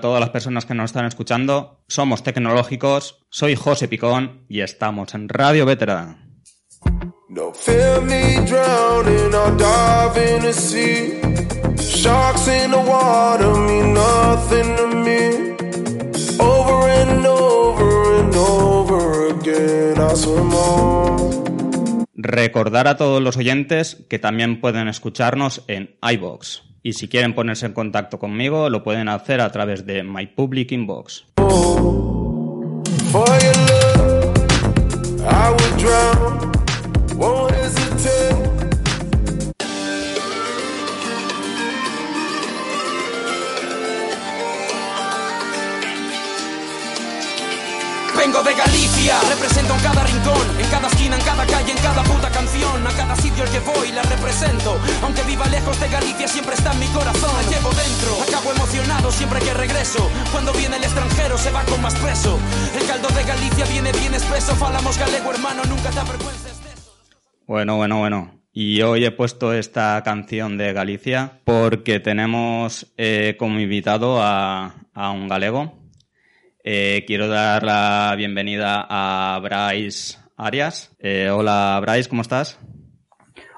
A todas las personas que nos están escuchando. Somos tecnológicos. Soy José Picón y estamos en Radio Veterana. No fear me drowning, I'll dive in the sea. Sharks in the water mean nothing to me. Over and over and over again, I swim on. Recordar a todos los oyentes que también pueden escucharnos en iBox. Y si quieren ponerse en contacto conmigo, lo pueden hacer a través de My Public Inbox. De Galicia, represento en cada rincón, en cada esquina, en cada calle, en cada puta canción, a cada sitio al que voy la represento. Aunque viva lejos de Galicia, siempre está en mi corazón. La llevo dentro, acabo emocionado siempre que regreso. Cuando viene el extranjero se va con más peso. El caldo de Galicia viene bien espeso, falamos galego hermano, nunca te avergüences de eso. Bueno, bueno, bueno. Y hoy he puesto esta canción de Galicia porque tenemos eh, como invitado a, a un galego, eh, quiero dar la bienvenida a Bryce Arias. Eh, hola Bryce, ¿cómo estás?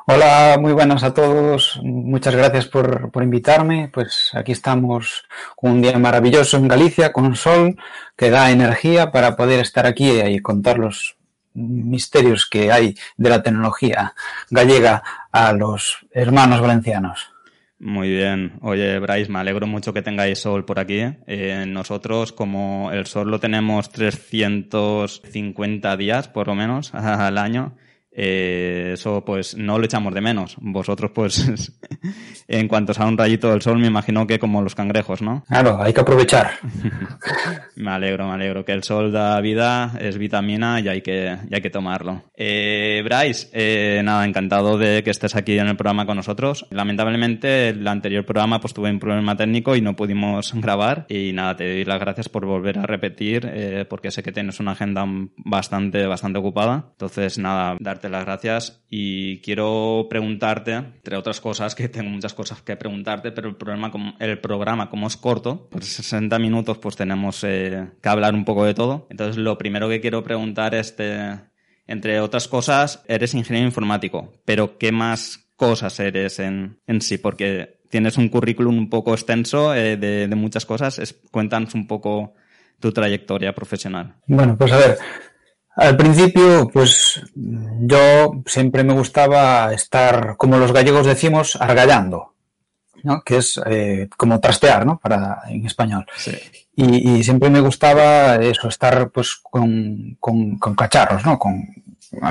Hola, muy buenas a todos. Muchas gracias por, por, invitarme. Pues aquí estamos con un día maravilloso en Galicia, con sol que da energía para poder estar aquí y contar los misterios que hay de la tecnología gallega a los hermanos valencianos. Muy bien. Oye, Bryce, me alegro mucho que tengáis sol por aquí. Eh, nosotros, como el sol lo tenemos 350 días, por lo menos, al año, eh, eso pues no lo echamos de menos. Vosotros pues en cuanto sea un rayito del sol me imagino que como los cangrejos, ¿no? Claro, hay que aprovechar. me alegro, me alegro. Que el sol da vida, es vitamina y hay que, y hay que tomarlo. Eh, Bryce, eh, nada, encantado de que estés aquí en el programa con nosotros. Lamentablemente el anterior programa pues tuve un problema técnico y no pudimos grabar y nada, te doy las gracias por volver a repetir eh, porque sé que tienes una agenda bastante, bastante ocupada. Entonces nada, darte las gracias y quiero preguntarte, entre otras cosas, que tengo muchas cosas que preguntarte, pero el, problema, el programa como es corto, por 60 minutos pues tenemos eh, que hablar un poco de todo. Entonces lo primero que quiero preguntar es, entre otras cosas, eres ingeniero informático, pero ¿qué más cosas eres en, en sí? Porque tienes un currículum un poco extenso eh, de, muchas cosas. Cuéntanos un poco tu trayectoria profesional. Bueno, pues a ver, al principio, pues yo siempre me gustaba estar, como los gallegos decimos, argallando, ¿no? que es eh, como trastear, ¿no? Para, en español. Sí. Y, y, siempre me gustaba eso, estar pues con, con, con cacharros, ¿no? Con,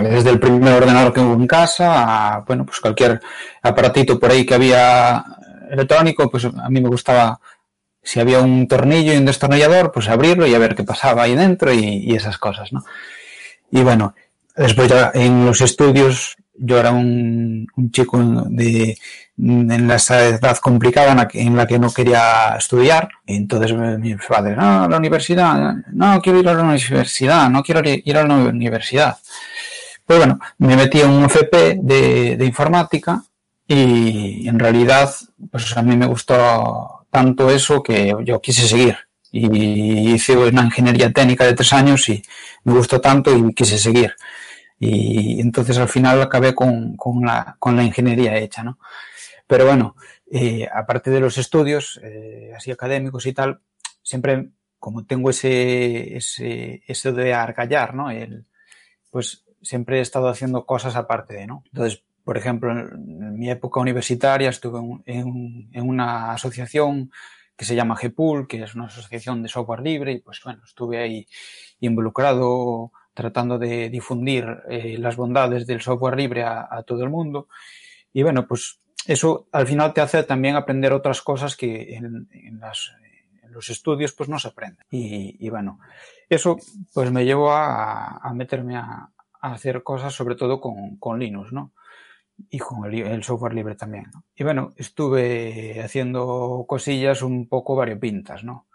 desde el primer ordenador que hubo en casa a, bueno, pues cualquier aparatito por ahí que había electrónico, pues a mí me gustaba si había un tornillo y un destornillador, pues abrirlo y a ver qué pasaba ahí dentro y, y esas cosas, ¿no? Y bueno, después ya en los estudios yo era un, chico de, en la edad complicada en la, que, en la que no quería estudiar. Entonces mi padre, no, la universidad, no quiero ir a la universidad, no quiero ir a la universidad. Pues bueno, me metí en un FP de, de informática y en realidad pues a mí me gustó tanto eso que yo quise seguir y hice una ingeniería técnica de tres años y me gustó tanto y quise seguir. Y entonces al final acabé con, con, la, con la ingeniería hecha, ¿no? Pero bueno, eh, aparte de los estudios, eh, así académicos y tal, siempre como tengo ese, ese, eso de argallar, ¿no? El, pues siempre he estado haciendo cosas aparte de, ¿no? Entonces, por ejemplo, en mi época universitaria estuve en, en una asociación que se llama GPUL, que es una asociación de software libre, y pues bueno, estuve ahí involucrado tratando de difundir eh, las bondades del software libre a, todo el mundo. Y bueno, pues eso al final te hace también aprender otras cosas que en, los estudios pues no se aprenden. Y, y, bueno, eso pues me llevó a, a meterme a, a, hacer cosas sobre todo con, con Linux, ¿no? Y con el, el software libre también. ¿no? Y bueno, estuve haciendo cosillas un poco variopintas, ¿no?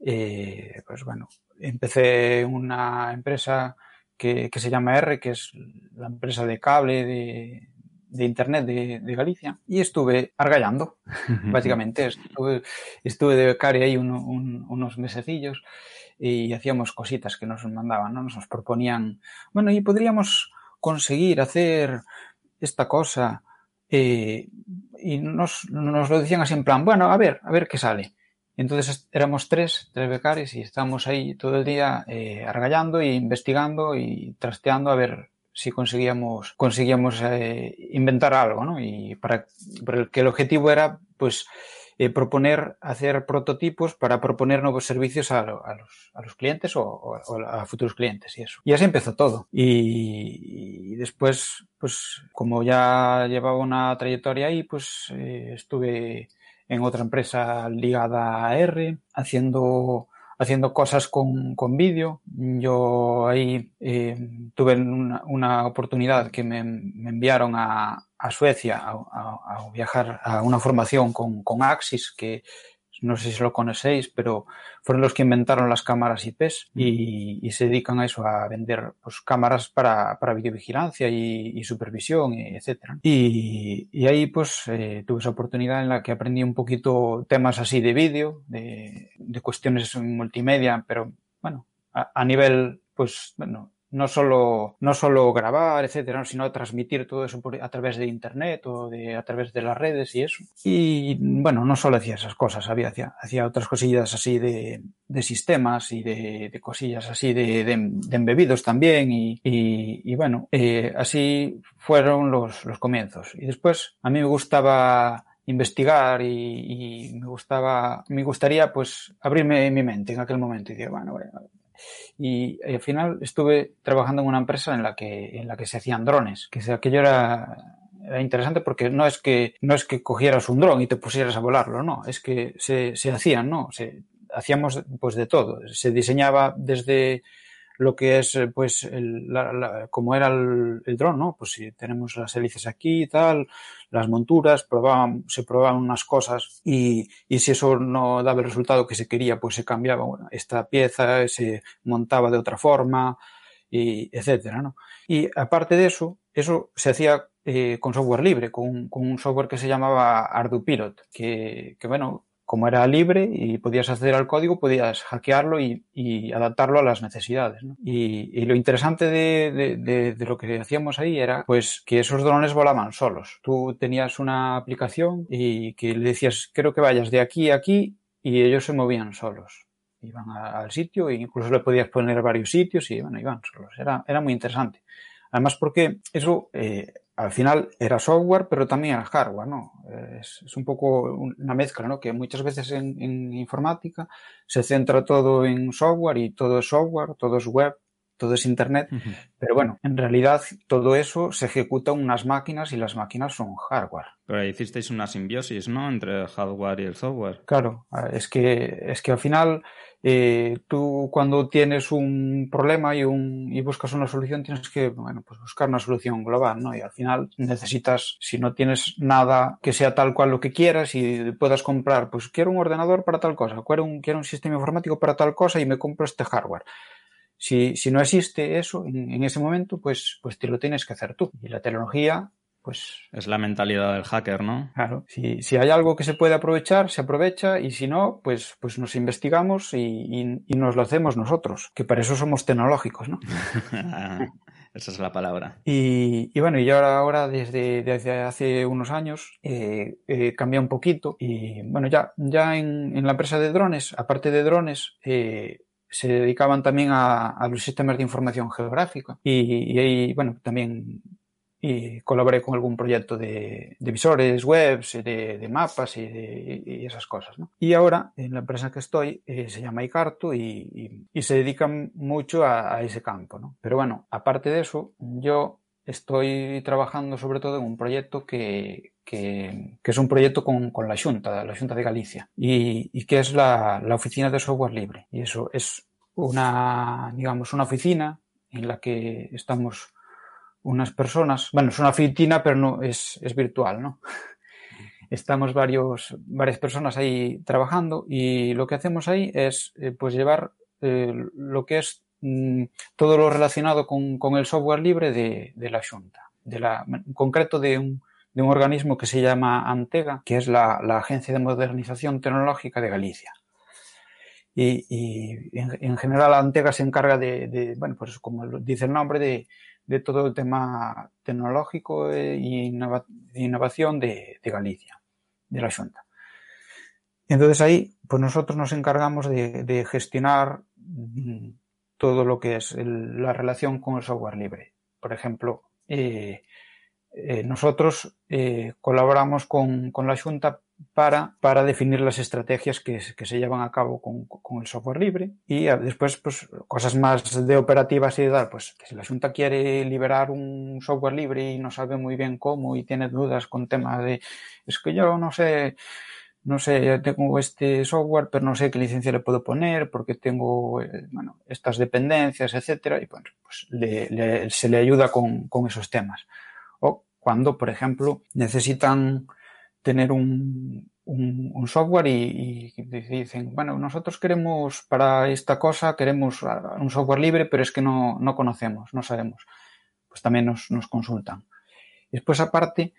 Eh, pues bueno, empecé una empresa que, que, se llama R, que es la empresa de cable de, de Internet de, de, Galicia, y estuve argallando, básicamente. Estuve, estuve de becario ahí un, un, unos mesecillos y hacíamos cositas que nos mandaban, ¿no? Nos proponían, bueno, y podríamos conseguir hacer esta cosa, eh, y nos, nos lo decían así en plan, bueno, a ver, a ver qué sale. Entonces éramos tres, tres becarios y estábamos ahí todo el día eh, argallando e investigando y trasteando a ver si conseguíamos, conseguíamos eh, inventar algo, ¿no? Y para, que el objetivo era, pues, eh, proponer, hacer prototipos para proponer nuevos servicios a, a, los, a los, clientes o, o, a futuros clientes y eso. Y así empezó todo. Y, y después, pues, como ya llevaba una trayectoria ahí, pues, eh, estuve en otra empresa ligada a R, haciendo, haciendo cosas con, con vídeo. Yo ahí eh, tuve una, una, oportunidad que me, me enviaron a, a Suecia a, a, a, viajar a una formación con, con Axis, que no sé si lo conocéis, pero fueron los que inventaron las cámaras IPs y, y se dedican a eso, a vender pues, cámaras para, para videovigilancia y, y supervisión, etc. Y, y, ahí pues eh, tuve esa oportunidad en la que aprendí un poquito temas así de vídeo, de, de cuestiones multimedia, pero bueno, a, a nivel pues bueno, no solo, no solo grabar, etcétera, sino transmitir todo eso por, a través de internet o de, a través de las redes y eso. Y bueno, no solo hacía esas cosas, había, hacía, hacía otras cosillas así de, de sistemas y de, de, cosillas así de, de, embebidos también. Y, y, y bueno, eh, así fueron los, los comienzos. Y después a mí me gustaba investigar y, y, me gustaba, me gustaría pues abrirme mi mente en aquel momento y decir, bueno, bueno y, al final estuve trabajando en una empresa en la que, en la que se hacían drones, que aquello era, era interesante porque no es que, no es que cogieras un dron y te pusieras a volarlo, no, es que se, se hacían, ¿no? Se, hacíamos pues de todo. Se diseñaba desde lo que es pues el, la, la, como era el, el dron, ¿no? Pues si tenemos las hélices aquí y tal, las monturas, probaban, se probaban unas cosas y, y si eso no daba el resultado que se quería, pues se cambiaba bueno, esta pieza, se montaba de otra forma, y etcétera, ¿no? Y aparte de eso, eso se hacía eh, con software libre, con, con, un software que se llamaba ArduPilot, que, que bueno, como era libre y podías acceder al código, podías hackearlo y, adaptarlo a las necesidades. Y, lo interesante de, lo que hacíamos ahí era pues que esos drones volaban solos. Tú tenías una aplicación y que le decías, quiero que vayas de aquí a aquí y ellos se movían solos. Iban al sitio e incluso le podías poner varios sitios y bueno, iban solos. Era, era muy interesante. Además porque eso eh, al final era software, pero también era hardware, ¿no? Es, un poco una mezcla, ¿no? Que muchas veces en, en, informática se centra todo en software y todo es software, todo es web, todo es internet, uh -huh. pero bueno, en realidad todo eso se ejecuta en unas máquinas y las máquinas son hardware. Pero hicisteis una simbiosis, ¿no? Entre el hardware y el software. Claro, es que, es que al final eh, tú cuando tienes un problema y, un, y buscas una solución tienes que bueno, pues buscar una solución global, ¿no? Y al final necesitas, si no tienes nada que sea tal cual lo que quieras y puedas comprar, pues quiero un ordenador para tal cosa, quiero un, quiero un sistema informático para tal cosa y me compro este hardware. Si, si no existe eso en, en ese momento, pues, pues te lo tienes que hacer tú. Y la tecnología pues... Es la mentalidad del hacker, ¿no? Claro, si, si hay algo que se puede aprovechar, se aprovecha y si no, pues, pues nos investigamos y, y, y nos lo hacemos nosotros, que para eso somos tecnológicos, ¿no? Esa es la palabra. Y, y, bueno, y ahora, ahora desde, desde hace unos años eh, eh, cambia un poquito y bueno, ya, ya en, en, la empresa de drones, aparte de drones, eh, se dedicaban también a, los sistemas de información geográfica y, y ahí, bueno, también y colaboré con algún proyecto de, de visores webs, de, mapas y, de, esas cosas. Y ahora, en la empresa que estoy, eh, se llama Icarto y, se dedica mucho a, ese campo. Pero bueno, aparte de eso, yo estoy trabajando sobre todo en un proyecto que, que, que es un proyecto con, con, la Junta, la Junta de Galicia, y, y que es la, la, oficina de software libre. Y eso es una, digamos, una oficina en la que estamos unas personas, bueno, es una oficina, pero no es, es virtual, ¿no? Estamos varios, varias personas ahí trabajando y lo que hacemos ahí es eh, pues llevar eh, lo que es mm, todo lo relacionado con, con, el software libre de, de la Junta, de la, en concreto de un, de un organismo que se llama Antega, que es la, Agencia de Modernización Tecnológica de Galicia. Y, en, en, general Antega se encarga de, bueno, pues como dice el nombre, de, todo el tema tecnológico e innova, innovación de, Galicia, de la Junta. Entonces ahí, pues nosotros nos encargamos de, gestionar mm, todo lo que es la relación con el software libre. Por ejemplo, eh, eh, nosotros eh, colaboramos con, con, la Junta para, para definir las estrategias que, que se llevan a cabo con, con, el software libre y después pues cosas más de operativas y de tal, pues que si la Junta quiere liberar un software libre y no sabe muy bien cómo y tiene dudas con temas de es que yo no sé no sé, tengo este software, pero no sé qué licencia le puedo poner porque tengo, eh, bueno, estas dependencias, etcétera, y bueno, pues le, le, se le ayuda con, con esos temas. Cuando, por ejemplo, necesitan tener un, un, software y, y, dicen, bueno, nosotros queremos para esta cosa, queremos un software libre, pero es que no, no conocemos, no sabemos. Pues también nos, nos consultan. Después, aparte,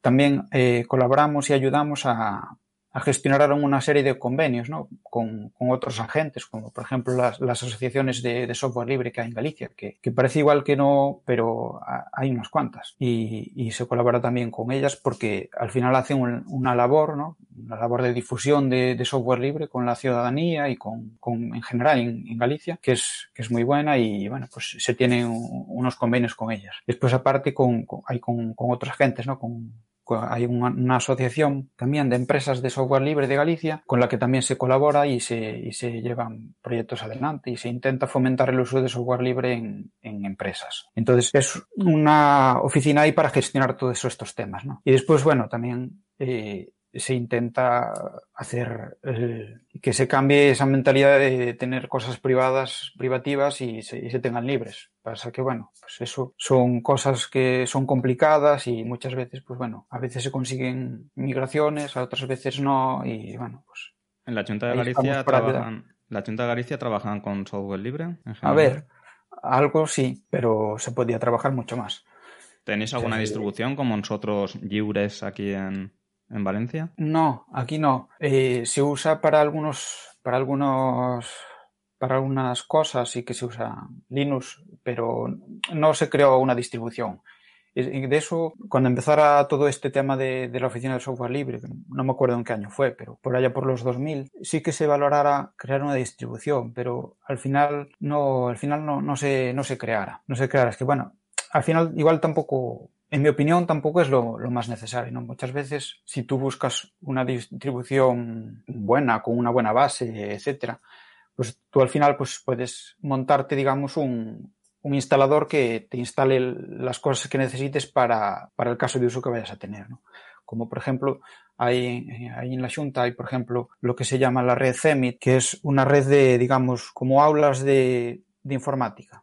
también eh, colaboramos y ayudamos a, a gestionar una serie de convenios ¿no? con, con, otros agentes, como por ejemplo las, las asociaciones de, de, software libre que hay en Galicia, que, que, parece igual que no, pero hay unas cuantas. Y, y, se colabora también con ellas porque al final hacen un, una labor, ¿no? una labor de difusión de, de, software libre con la ciudadanía y con, con en general en, en, Galicia, que es, que es muy buena y bueno, pues se tienen unos convenios con ellas. Después aparte con, con hay con, con otras agentes, ¿no? Con, hay una, asociación también de empresas de software libre de Galicia con la que también se colabora y se, y se llevan proyectos adelante y se intenta fomentar el uso de software libre en, en empresas. Entonces es una oficina ahí para gestionar todos estos temas. ¿no? Y después, bueno, también eh, se intenta hacer eh, que se cambie esa mentalidad de tener cosas privadas, privativas y se, y se, tengan libres. Pasa que, bueno, pues eso son cosas que son complicadas y muchas veces, pues bueno, a veces se consiguen migraciones, a otras veces no y bueno, pues. En la Junta de Galicia trabajan, la Junta de Galicia trabajan con software libre. a ver, algo sí, pero se podía trabajar mucho más. ¿Tenéis alguna sí, distribución como nosotros, Lliures, aquí en, en Valencia? No, aquí no. Eh, se usa para algunos, para algunos, para algunas cosas y que se usa Linux, pero no se creó una distribución. De eso, cuando empezara todo este tema de, la oficina de software libre, no me acuerdo en qué año fue, pero por allá por los 2000, sí que se valorara crear una distribución, pero al final no, al final no, no se, no se creara. No se creara. Es que bueno, al final igual tampoco en mi opinión, tampoco es lo, más necesario. Muchas veces, si tú buscas una distribución buena, con una buena base, etcétera, pues tú al final pues, puedes montarte, digamos, un, un instalador que te instale las cosas que necesites para, para, el caso de uso que vayas a tener. ¿no? Como por ejemplo, hay, hay en la Junta hay, por ejemplo, lo que se llama la red CEMIT, que es una red de, digamos, como aulas de, de informática.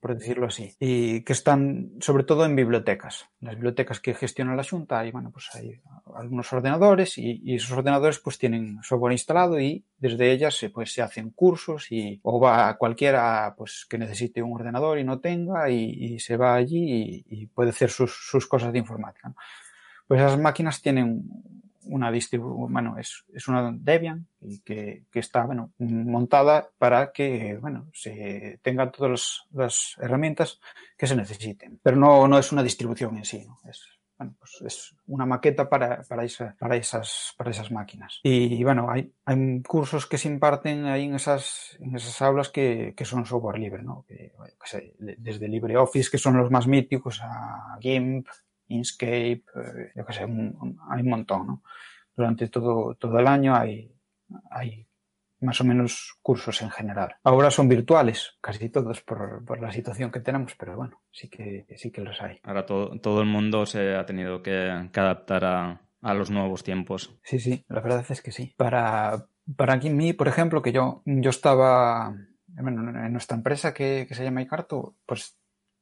Por decirlo así, y que están sobre todo en bibliotecas. Las bibliotecas que gestiona la Junta, hay, bueno, pues hay algunos ordenadores y, y, esos ordenadores pues tienen software instalado y desde ellas se, pues, se hacen cursos y, o va cualquiera pues, que necesite un ordenador y no tenga y, y se va allí y, y puede hacer sus, sus, cosas de informática. ¿no? Pues esas máquinas tienen una bueno, es, es una Debian que, que, está, bueno, montada para que, bueno, se tenga todas las herramientas que se necesiten. Pero no, no es una distribución en sí, ¿no? Es bueno, pues es una maqueta para, para, esa, para, esas, para esas máquinas. Y, bueno, hay, hay cursos que se imparten ahí en esas, en esas aulas que, que son software libre, ¿no? Que, desde LibreOffice, que son los más míticos, a GIMP, Inkscape, eh, yo qué sé, un, hay un montón, ¿no? Durante todo, todo el año hay, hay más o menos cursos en general. Ahora son virtuales, casi todos por, por, la situación que tenemos, pero bueno, sí que, sí que los hay. Ahora todo, todo el mundo se ha tenido que, que adaptar a, a, los nuevos tiempos. Sí, sí, la verdad es que sí. Para, para mí, por ejemplo, que yo, yo estaba bueno, en nuestra empresa que, que se llama Icarto, pues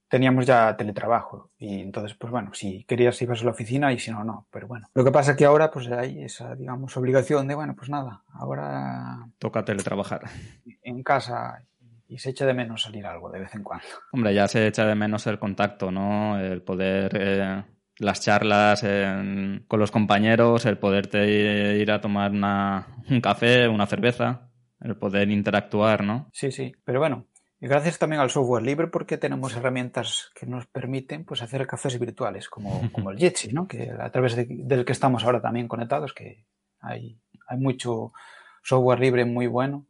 teníamos ya teletrabajo y entonces pues bueno si querías ibas a la oficina y si no no pero bueno. Lo que pasa es que ahora pues hay esa digamos obligación de bueno pues nada ahora toca teletrabajar. en casa y se echa de menos salir algo de vez en cuando. Hombre ya se echa de menos el contacto no el poder eh, las charlas en, con los compañeros el poderte ir a tomar una, un café una cerveza el poder interactuar no sí sí pero bueno gracias también al software libre porque tenemos herramientas que nos permiten pues, hacer cafés virtuales como, como el Jitsi, ¿no? que a través de, del que estamos ahora también conectados, que hay, hay mucho software libre muy bueno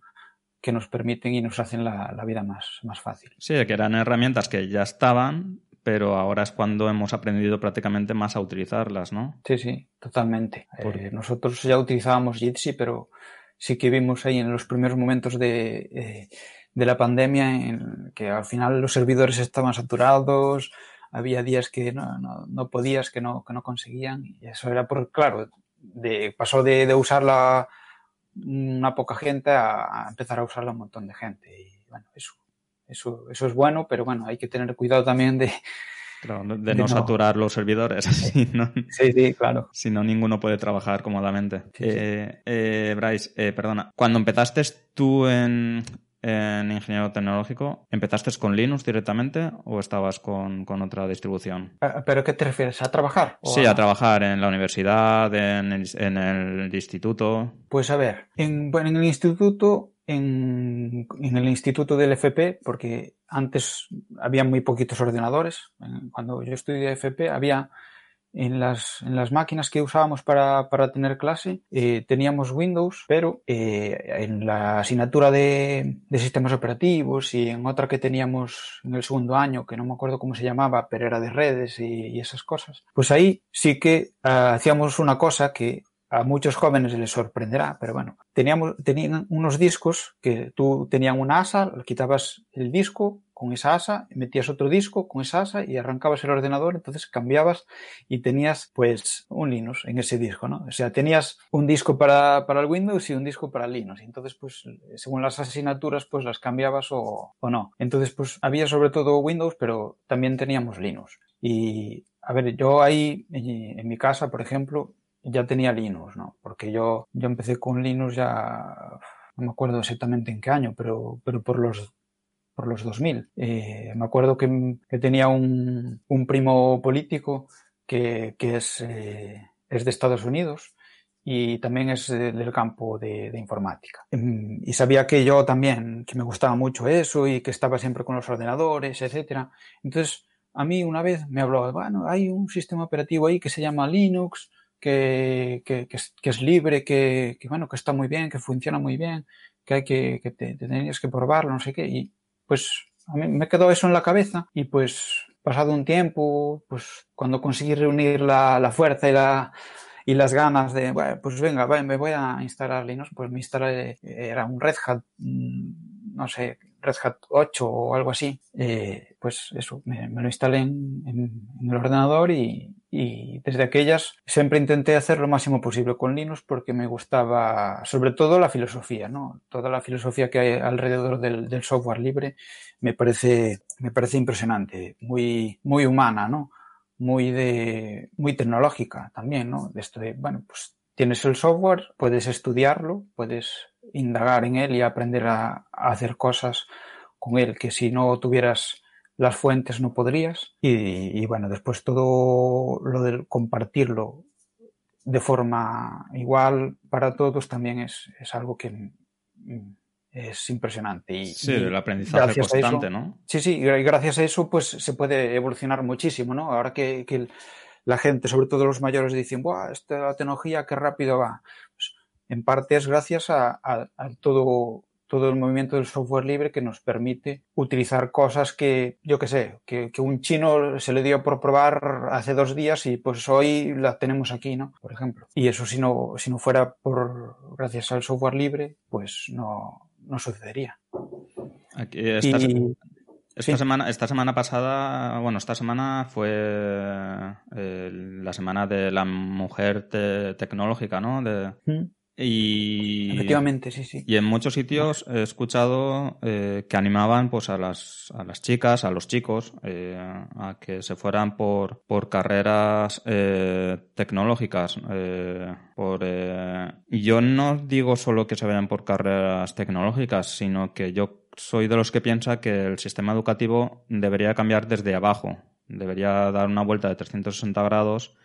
que nos permiten y nos hacen la, la vida más, más fácil. Sí, que eran herramientas que ya estaban, pero ahora es cuando hemos aprendido prácticamente más a utilizarlas, ¿no? Sí, sí, totalmente. Eh, nosotros ya utilizábamos Jitsi, pero sí que vimos ahí en los primeros momentos de... Eh, de la pandemia en que al final los servidores estaban saturados, había días que no, no, no podías, que no, que no conseguían, y eso era por, claro, de, pasó de, de usarla una poca gente a, a, empezar a usarla un montón de gente. Y bueno, eso, eso, eso es bueno, pero bueno, hay que tener cuidado también de, Claro, de, de no, no, saturar los servidores. Sí, ¿no? sí, sí, claro. Si no, ninguno puede trabajar cómodamente. Sí, eh, sí. Eh, Bryce, eh, perdona, cuando empezaste tú en, en ingeniero tecnológico, ¿empezaste con Linux directamente o estabas con, con otra distribución? Ah, ¿Pero qué te refieres? ¿A trabajar? Sí, a... a... trabajar en la universidad, en el, en el instituto. Pues a ver, en, bueno, en el instituto, en, en, el instituto del FP, porque antes había muy poquitos ordenadores. Cuando yo estudié FP había en las, en las máquinas que usábamos para, para tener clase eh, teníamos Windows, pero eh, en la asignatura de, sistemas operativos y en otra que teníamos en el segundo año, que no me acuerdo cómo se llamaba, pero era de redes y, esas cosas, pues ahí sí que uh, hacíamos una cosa que a muchos jóvenes les sorprenderá, pero bueno, teníamos, tenían unos discos que tú tenían una asa, quitabas el disco con esa asa, metías otro disco con esa asa y arrancabas el ordenador, entonces cambiabas y tenías pues un Linux en ese disco, ¿no? O sea, tenías un disco para, para el Windows y un disco para Linux, y entonces pues según las asignaturas pues las cambiabas o, o no. Entonces pues había sobre todo Windows, pero también teníamos Linux. Y a ver, yo ahí en mi casa, por ejemplo, ya tenía Linux, ¿no? Porque yo, yo empecé con Linux ya, no me acuerdo exactamente en qué año, pero, pero por los por los 2000. Eh, me acuerdo que, que tenía un, un, primo político que, que es, eh, es, de Estados Unidos y también es del campo de, de, informática. Em, y sabía que yo también, que me gustaba mucho eso y que estaba siempre con los ordenadores, etcétera. Entonces, a mí una vez me habló, bueno, hay un sistema operativo ahí que se llama Linux, que, que, es, libre, que, bueno, que está muy bien, que funciona muy bien, que hay que, te, te tenías que probarlo, no sé qué. Y pues a mí me quedó eso en la cabeza y pues pasado un tiempo, pues cuando conseguí reunir la, la fuerza y la y las ganas de, pues venga, me voy a instalar Linux, pues me instalé, era un Red Hat, mm, no sé, Red Hat 8 o algo así, eh, pues eso, me, me, lo instalé en el ordenador y, y, desde aquellas siempre intenté hacer lo máximo posible con Linux porque me gustaba sobre todo la filosofía, ¿no? Toda la filosofía que hay alrededor del, software libre me parece, me parece impresionante, muy, muy humana, ¿no? Muy de, muy tecnológica también, ¿no? De esto de, bueno, pues tienes el software, puedes estudiarlo, puedes indagar en él y aprender a hacer cosas con él que si no tuvieras las fuentes no podrías. Y, y, bueno, después todo lo de compartirlo de forma igual para todos también es, es algo que mm, es impresionante. Y, sí, el aprendizaje constante, eso, ¿no? Sí, sí, y gracias a eso pues se puede evolucionar muchísimo, ¿no? Ahora que, que la gente, sobre todo los mayores, dicen, ¡buah, esta tecnología qué rápido va! Pues, en parte es gracias a, a, a todo todo el movimiento del software libre que nos permite utilizar cosas que, yo qué sé, que, que, un chino se le dio por probar hace dos días y pues hoy la tenemos aquí, ¿no? Por ejemplo. Y eso si no, si no fuera por gracias al software libre, pues no, no sucedería. Aquí, esta, y, esta, sí. semana, esta semana pasada, bueno, esta semana fue eh, la semana de la mujer te, tecnológica, ¿no? De, ¿Mm? Y, Efectivamente, sí, sí. Y en muchos sitios he escuchado eh, que animaban pues, a, las, a las chicas, a los chicos, eh, a que se fueran por, por carreras eh, tecnológicas. Eh, por, eh, yo no digo solo que se vayan por carreras tecnológicas, sino que yo soy de los que piensa que el sistema educativo debería cambiar desde abajo. Debería dar una vuelta de 360 grados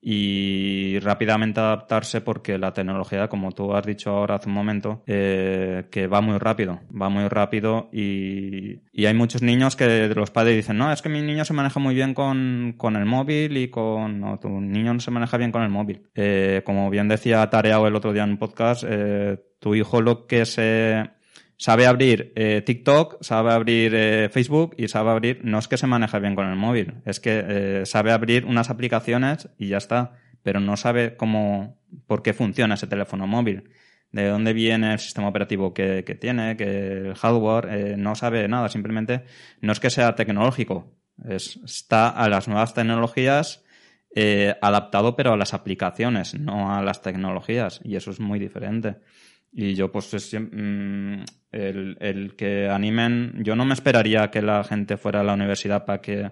y rápidamente adaptarse porque la tecnología, como tú has dicho ahora hace un momento, eh, que va muy rápido, va muy rápido y, y, hay muchos niños que los padres dicen, no, es que mi niño se maneja muy bien con, con el móvil y con... No, tu niño no se maneja bien con el móvil. Eh, como bien decía Tareao el otro día en un podcast, eh, tu hijo lo que se sabe abrir eh, TikTok, sabe abrir eh, Facebook y sabe abrir, no es que se maneje bien con el móvil, es que eh, sabe abrir unas aplicaciones y ya está, pero no sabe cómo, por qué funciona ese teléfono móvil, de dónde viene el sistema operativo que, que tiene, que el hardware, no sabe nada, simplemente no es que sea tecnológico, es, está a las nuevas tecnologías adaptado pero a las aplicaciones, no a las tecnologías y eso es muy diferente. Y yo, pues, es, mm, el, el, que animen. Yo no me esperaría que la gente fuera a la universidad para que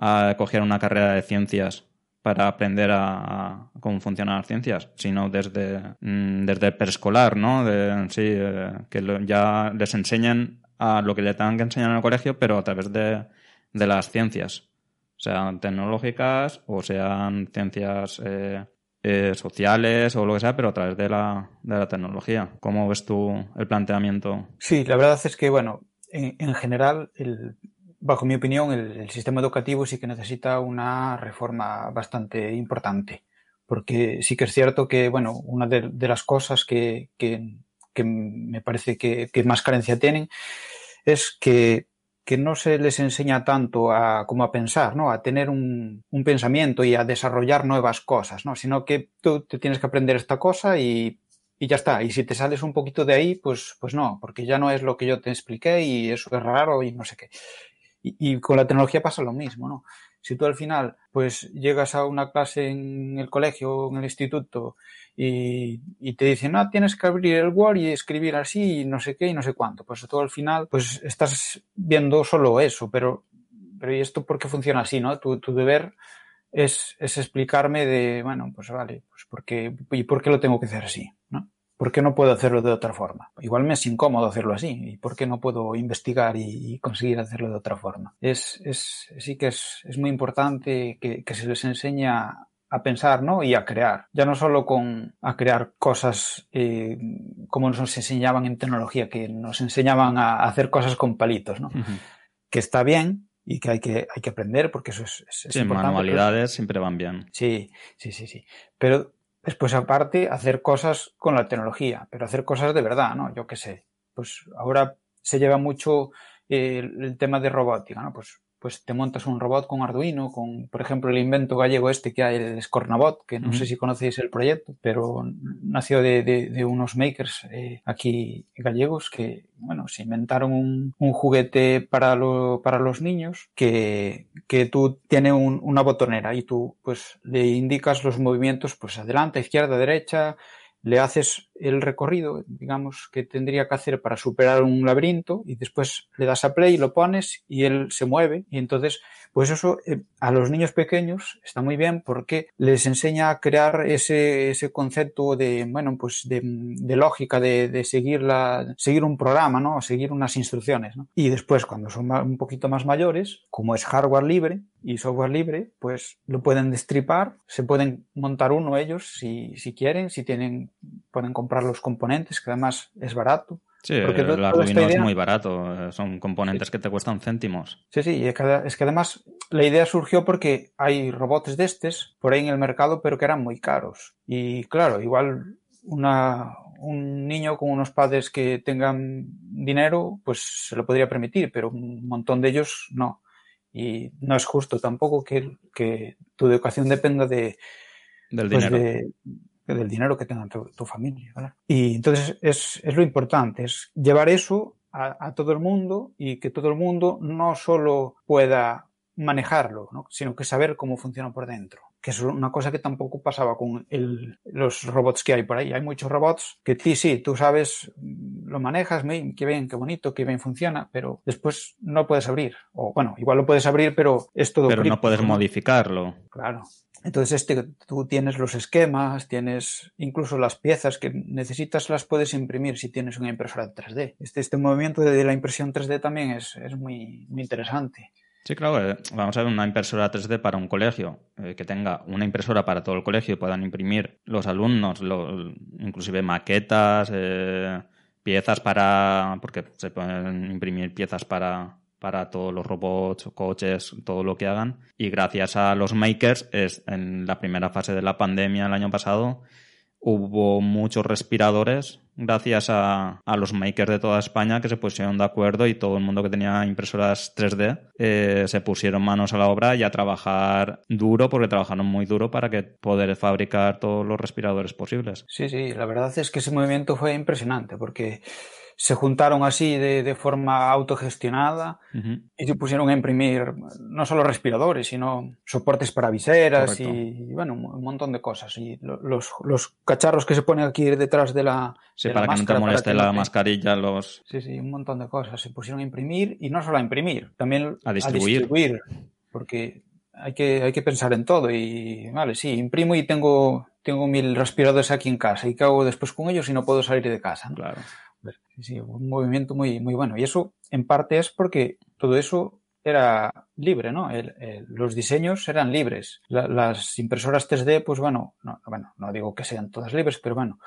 a, cogiera una carrera de ciencias para aprender a, cómo funcionan las ciencias, sino desde, mm, desde preescolar, ¿no? De, sí, eh, que ya les enseñen a lo que le tengan que enseñar en el colegio, pero a través de, de las ciencias, sean tecnológicas o sean ciencias eh, eh, sociales o lo que sea, pero a través de la, de la tecnología. ¿Cómo ves tú el planteamiento? Sí, la verdad es que, bueno, en, en general, el, bajo mi opinión, el, el, sistema educativo sí que necesita una reforma bastante importante. Porque sí que es cierto que, bueno, una de, de las cosas que, que, que, me parece que, que más carencia tienen es que que no se les enseña tanto a, como a pensar, ¿no? A tener un, pensamiento y a desarrollar nuevas cosas, ¿no? Sino que tú te tienes que aprender esta cosa y, y ya está. Y si te sales un poquito de ahí, pues, pues no, porque ya no es lo que yo te expliqué y eso es raro y no sé qué. Y, y con la tecnología pasa lo mismo, ¿no? Si tú al final, pues llegas a una clase en el colegio o en el instituto y, y, te dicen, no, tienes que abrir el Word y escribir así y no sé qué y no sé cuánto. Pues tú al final, pues estás viendo solo eso, pero, pero ¿y esto por qué funciona así, no? Tu, tu deber es, es explicarme de, bueno, pues vale, pues porque, ¿y por qué lo tengo que hacer así, no? ¿Por qué no puedo hacerlo de otra forma? Igual me es incómodo hacerlo así. ¿Y por qué no puedo investigar y, y conseguir hacerlo de otra forma? Es, es, sí que es, es muy importante que, que se les enseña a pensar, ¿no? Y a crear. Ya no solo con a crear cosas eh, como nos enseñaban en tecnología, que nos enseñaban a hacer cosas con palitos, ¿no? Uh -huh. Que está bien y que hay que, hay que aprender porque eso es, es, es sí, importante. manualidades pero... siempre van bien. Sí, sí, sí, sí. Pero después aparte hacer cosas con la tecnología, pero hacer cosas de verdad, ¿no? Yo qué sé. Pues ahora se lleva mucho eh, el tema de robótica, ¿no? Pues pues te montas un robot con Arduino, con, por ejemplo, el invento gallego este que hay, el Scornabot, que no uh -huh. sé si conocéis el proyecto, pero nació de, de, de unos makers eh, aquí gallegos que, bueno, se inventaron un, un juguete para, lo, para los niños que, que tú tienes un, una botonera y tú, pues, le indicas los movimientos, pues, adelante, izquierda, derecha, le haces el recorrido, digamos, que tendría que hacer para superar un laberinto y después le das a play, lo pones y él se mueve y entonces, pues eso eh, a los niños pequeños está muy bien porque les enseña a crear ese, ese concepto de, bueno, pues de, de lógica, de, de, seguir la, seguir un programa, ¿no? Seguir unas instrucciones. Y después, cuando son un poquito más mayores, como es hardware libre y software libre, pues lo pueden destripar, se pueden montar uno ellos si, si quieren, si tienen, pueden comprar los componentes, que además es barato. Sí, Porque el Arduino idea... es muy barato, son componentes sí. que te cuestan céntimos. Sí, sí, es que, es que además la idea surgió porque hay robots de estos por ahí en el mercado, pero que eran muy caros. Y claro, igual una, un niño con unos padres que tengan dinero, pues se lo podría permitir, pero un montón de ellos no. Y no es justo tampoco que, que tu educación dependa de, Del pues, dinero. de- del dinero que tenga tu, tu familia. ¿verdad? Y entonces es, es lo importante, es llevar eso a, a todo el mundo y que todo el mundo no solo pueda manejarlo, ¿no? sino que saber cómo funciona por dentro. Que es una cosa que tampoco pasaba con el- los robots que hay por ahí. Hay muchos robots que ti sí, tú sabes, mm, lo manejas, qué bien, qué bonito, qué bien funciona, pero después no puedes abrir. O bueno, igual lo puedes abrir, pero es todo Pero no puedes modificarlo. Claro. Entonces, este, tú tienes los esquemas, tienes incluso las piezas que necesitas, las puedes imprimir si tienes una impresora 3D. Este, este movimiento de la impresión 3D también es, es muy, muy interesante. Sí, claro, eh, vamos a ver una impresora 3D para un colegio, eh, que tenga una impresora para todo el colegio y puedan imprimir los alumnos, inclusive maquetas, eh, piezas para, porque se pueden imprimir piezas para, para todos los robots, coches, todo lo que hagan. Y gracias a los makers, es, en la primera fase de la pandemia el año pasado, hubo muchos respiradores gracias a, a los makers de toda España que se pusieron de acuerdo y todo el mundo que tenía impresoras 3D eh, se pusieron manos a la obra y a trabajar duro porque trabajaron muy duro para que poder fabricar todos los respiradores posibles. Sí, sí, la verdad es que ese movimiento fue impresionante porque se juntaron así de, de forma autogestionada y se pusieron a imprimir no solo respiradores, sino soportes para viseras y, bueno, un montón de cosas. Y lo- los, los cacharros que se ponen aquí detrás de la, Sí, de la para que no máscara, te moleste para que la no te- mascarilla, los... Sí, sí, un montón de cosas. Se pusieron a imprimir y no solo a imprimir, también A distribuir. distribuir, porque hay que, hay que pensar en todo. Y vale, sí, imprimo y tengo, tengo mil respiradores aquí en casa. ¿Y qué hago después con ellos si no puedo salir de casa? ¿no? Claro. Un movimiento muy, muy bueno. Y eso, en parte, es porque todo eso era libre, ¿no? El- los diseños eran libres. La- las impresoras 3D, pues bueno, no, bueno, no digo que sean todas libres, pero bueno,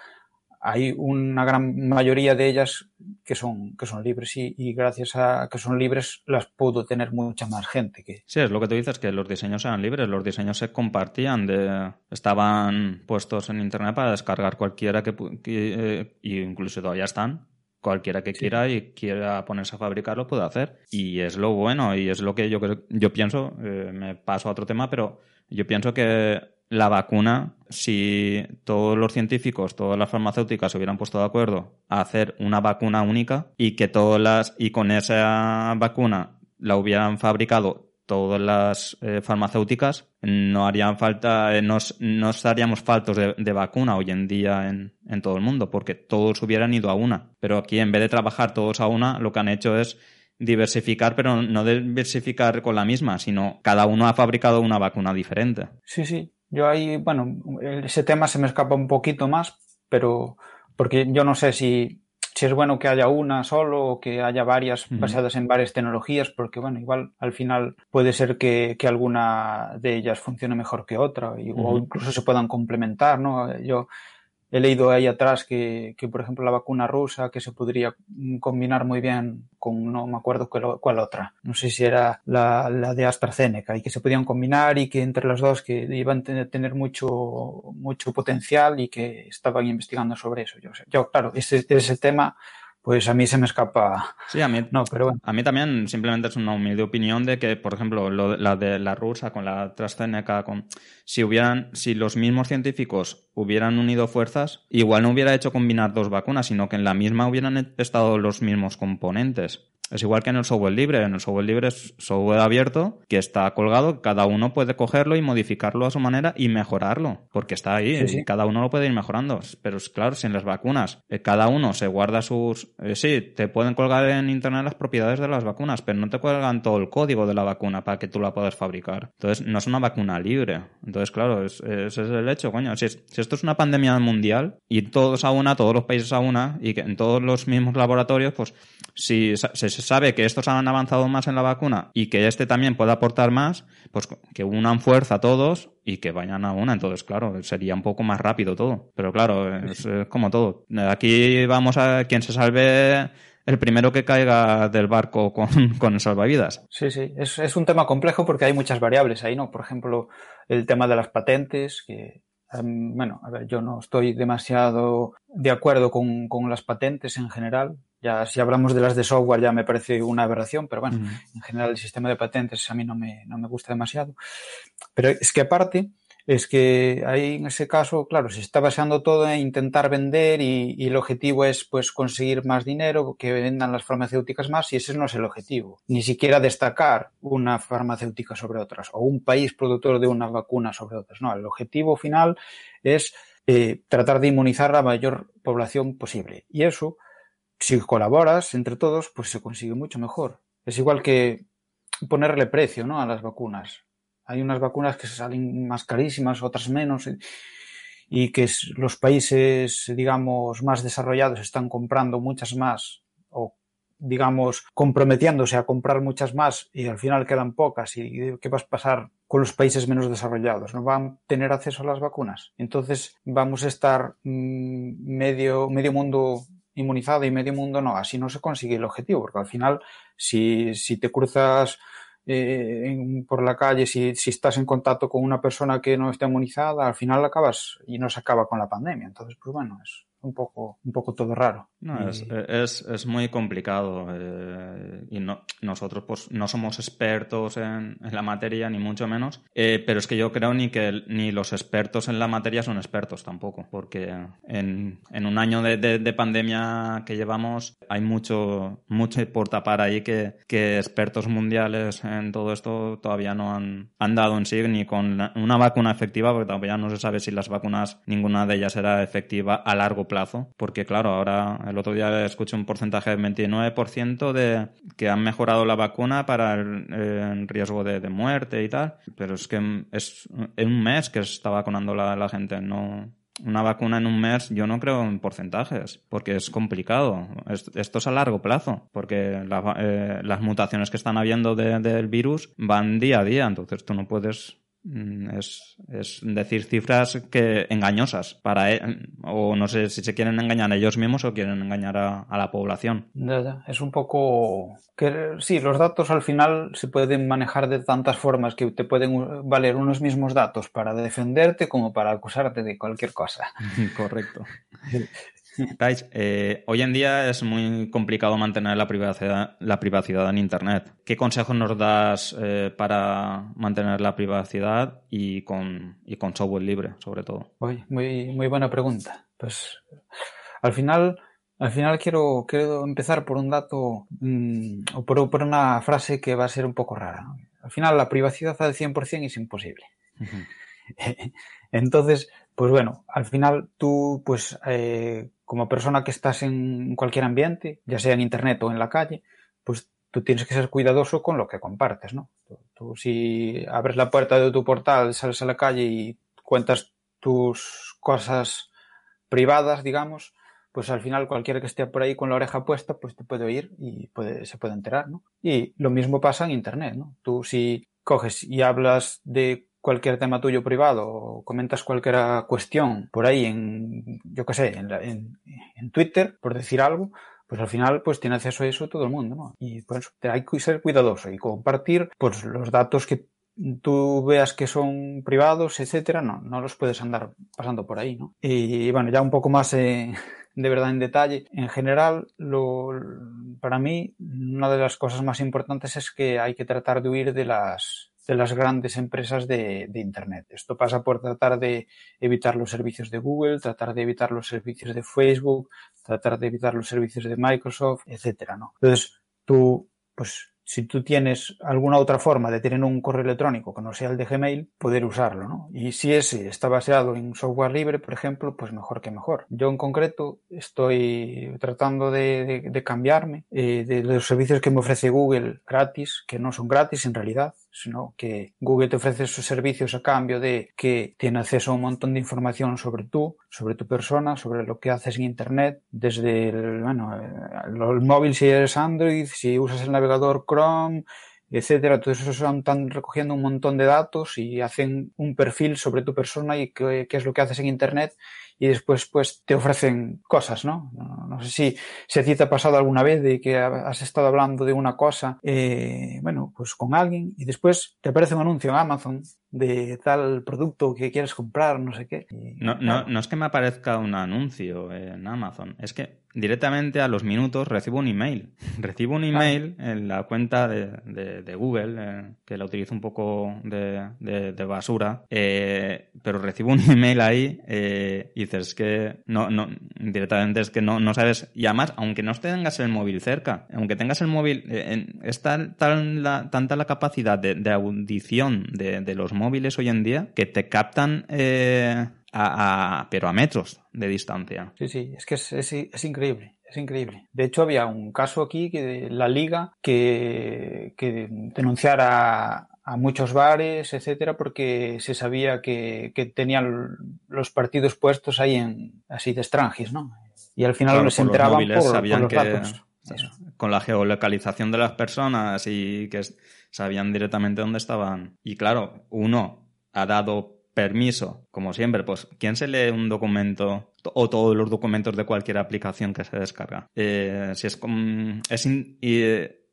hay una gran mayoría de ellas que son, que son libres y, y gracias a que son libres las pudo tener mucha más gente que, Sí, es lo que tú dices, que los diseños eran libres, los diseños se compartían, de, estaban puestos en internet para descargar cualquiera que, que, eh, y incluso todavía están. Cualquiera que quiera y quiera ponerse a fabricarlo puede hacer. Y es lo bueno y es lo que yo, yo pienso, eh, me paso a otro tema, pero yo pienso que la vacuna, si todos los científicos, todas las farmacéuticas se hubieran puesto de acuerdo a hacer una vacuna única y que todas las, y con esa vacuna la hubieran fabricado todas las eh, farmacéuticas, no harían falta, eh, no, s- no estaríamos faltos de, de vacuna hoy en día en, en todo el mundo, porque todos hubieran ido a una. Pero aquí, en vez de trabajar todos a una, lo que han hecho es diversificar, pero no diversificar con la misma, sino cada uno ha fabricado una vacuna diferente. Sí, sí. Yo ahí, bueno, ese tema se me escapa un poquito más, pero porque yo no sé si, si es bueno que haya una solo o que haya varias basadas en varias tecnologías, porque bueno, igual al final puede ser que, que alguna de ellas funcione mejor que otra y- o incluso se puedan complementar, ¿no? Yo he leído ahí atrás que, que, por ejemplo, la vacuna rusa que se podría mm, combinar muy bien con, no me acuerdo cuál, otra, no sé si era la, la de AstraZeneca y que se podían combinar y que entre las dos que iban a tener, mucho, mucho potencial y que estaban investigando sobre eso. Yo, yo claro, ese, ese tema, pues a mí se me escapa. Sí, a mí, No, pero bueno. a mí también simplemente es una humilde opinión de que, por ejemplo, lo- la de la rusa con la AstraZeneca, con, si hubieran, si los mismos científicos hubieran unido fuerzas, igual no hubiera hecho combinar dos vacunas, sino que en la misma hubieran estado los mismos componentes. Es igual que en el software libre. En el software libre es software abierto que está colgado, cada uno puede cogerlo y modificarlo a su manera y mejorarlo, porque está ahí Sí, y sí. cada uno lo puede ir mejorando. Pero es claro, si en las vacunas eh, cada uno se guarda sus... eh, sí, te pueden colgar en internet las propiedades de las vacunas, pero no te cuelgan todo el código de la vacuna para que tú la puedas fabricar. Entonces, no es una vacuna libre. Entonces, claro, es- ese es el hecho, coño. Si, es- si esto es una pandemia mundial y todos a una, todos los países a una, y que en todos los mismos laboratorios, pues si se se sabe que estos han avanzado más en la vacuna y que este también puede aportar más, pues que unan fuerza todos y que vayan a una. Entonces, claro, sería un poco más rápido todo. Pero claro, es, es como todo. Aquí vamos a quien se salve el primero que caiga del barco con, con salvavidas. Sí, sí, es, es, un tema complejo porque hay muchas variables ahí, ¿no? Por ejemplo, el tema de las patentes, que, um, bueno, a ver, yo no estoy demasiado de acuerdo con, con, las patentes en general. Ya si hablamos de las de software ya me parece una aberración, pero bueno, mm. en general el sistema de patentes a mí no me, no me gusta demasiado. Pero es que aparte, es que ahí en ese caso, claro, se está basando todo en intentar vender y, y, el objetivo es pues conseguir más dinero, que vendan las farmacéuticas más y ese no es el objetivo. Ni siquiera destacar una farmacéutica sobre otras o un país productor de una vacuna sobre otras. No, el objetivo final es eh, tratar de inmunizar a la mayor población posible. Y eso, si colaboras entre todos, pues se consigue mucho mejor. Es igual que ponerle precio ¿no? a las vacunas hay unas vacunas que salen más carísimas, otras menos, y que los países, digamos, más desarrollados están comprando muchas más o digamos, comprometiéndose a comprar muchas más y al final quedan pocas. ¿Y qué va a pasar con los países menos desarrollados? ¿No van a tener acceso a las vacunas? Entonces vamos a estar mmm, medio, medio mundo inmunizado y medio mundo no. Así no se consigue el objetivo, porque al final, si, si te cruzas eh, por la calle, si, si, estás en contacto con una persona que no está inmunizada, al final acabas y no se acaba con la pandemia. Entonces, pues bueno, es, un poco, un poco todo raro. No, es, es, es, muy complicado eh, y no, nosotros pues no somos expertos en, en la materia, ni mucho menos, eh, pero es que yo creo ni que ni los expertos en la materia son expertos tampoco, porque en, en un año de, de, de, pandemia que llevamos hay mucho, mucho por tapar ahí que, que expertos mundiales en todo esto todavía no han, han dado en sí ni con una vacuna efectiva, porque todavía no se sabe si las vacunas, ninguna de ellas será efectiva a largo plazo, porque claro, ahora el otro día escuché un porcentaje del 29% de que han mejorado la vacuna para el, riesgo de, de, muerte y tal, pero es que es en un mes que está vacunando la, gente, no, una vacuna en un mes, yo no creo en porcentajes, porque es complicado. Esto es a largo plazo, porque eh, las mutaciones que están habiendo de, del virus van día a día, entonces tú no puedes es, es, decir cifras que engañosas para e, o no sé si se quieren engañar a ellos mismos o quieren engañar a, a la población. Ya, ya. Es un poco que sí, los datos al final se pueden manejar de tantas formas que te pueden valer unos mismos datos para defenderte como para acusarte de cualquier cosa. Correcto. Tais, eh, hoy en día es muy complicado mantener la privacidad, la privacidad en Internet. ¿Qué consejos nos das eh, para mantener la privacidad y con, y con software libre, sobre todo? Muy, muy, muy buena pregunta. Pues al final, al final quiero, quiero empezar por un dato mmm, o por, por, una frase que va a ser un poco rara. Al final, la privacidad al 100% es imposible. Uh -huh. Entonces, pues bueno, al final tú, pues eh, como persona que estás en cualquier ambiente, ya sea en internet o en la calle, pues tú tienes que ser cuidadoso con lo que compartes, ¿no? Tú, si abres la puerta de tu portal, sales a la calle y cuentas tus cosas privadas, digamos, pues al final cualquiera que esté por ahí con la oreja puesta, pues te puede oír y puede, se puede enterar, ¿no? Y lo mismo pasa en internet, ¿no? Tú si coges y hablas de cualquier tema tuyo privado o comentas cualquier cuestión por ahí en, yo qué sé, en, la, en, en, Twitter, por decir algo, pues al final pues tiene acceso a eso todo el mundo, ¿no? Y pues hay que ser cuidadoso y compartir pues los datos que tú veas que son privados, etcétera, no, no los puedes andar pasando por ahí, ¿no? Y, y bueno, ya un poco más eh, de verdad en detalle, en general, lo, para mí, una de las cosas más importantes es que hay que tratar de huir de las de las grandes empresas de, de, Internet. Esto pasa por tratar de evitar los servicios de Google, tratar de evitar los servicios de Facebook, tratar de evitar los servicios de Microsoft, etcétera, ¿no? Entonces, tú, pues, si tú tienes alguna otra forma de tener un correo electrónico que no sea el de Gmail, poder usarlo, ¿no? Y si ese está basado en software libre, por ejemplo, pues mejor que mejor. Yo en concreto estoy tratando de, de, de cambiarme eh, de los servicios que me ofrece Google gratis, que no son gratis en realidad, sino que Google te ofrece sus servicios a cambio de que tiene acceso a un montón de información sobre tú, sobre tu persona, sobre lo que haces en Internet, desde el, bueno, el móvil si eres Android, si usas el navegador Chrome, etcétera. Todo eso están recogiendo un montón de datos y hacen un perfil sobre tu persona y qué, es lo que haces en Internet y después pues te ofrecen cosas, ¿no? No, sé si, si a ti te ha pasado alguna vez de que has estado hablando de una cosa, eh, bueno, pues con alguien y después te aparece un anuncio en Amazon de tal producto que quieres comprar, no sé qué. no, no, no es que me aparezca un anuncio en Amazon, es que directamente a los minutos recibo un email. Recibo un email en la cuenta de, de, Google, eh, que la utilizo un poco de, de basura, eh, pero recibo un email ahí eh, y dices que no, no, directamente es que no, no sabes, y además, aunque no tengas el móvil cerca, aunque tengas el móvil, es tan, la, tanta la capacidad de, audición de, los móviles hoy en día que te captan a, pero a metros de distancia. Sí, sí, es que es, es, increíble. Es increíble. De hecho, había un caso aquí que la liga que, que denunciara a muchos bares, etcétera, porque se sabía que, que tenían los partidos puestos ahí en así de extranjis, ¿no? Y al final les enteraban por, sabían que, datos. Con la geolocalización de las personas y que sabían directamente dónde estaban. Y claro, uno ha dado permiso, como siempre, pues ¿quién se lee un documento o todos los documentos de cualquier aplicación que se descarga? Eh, si es, es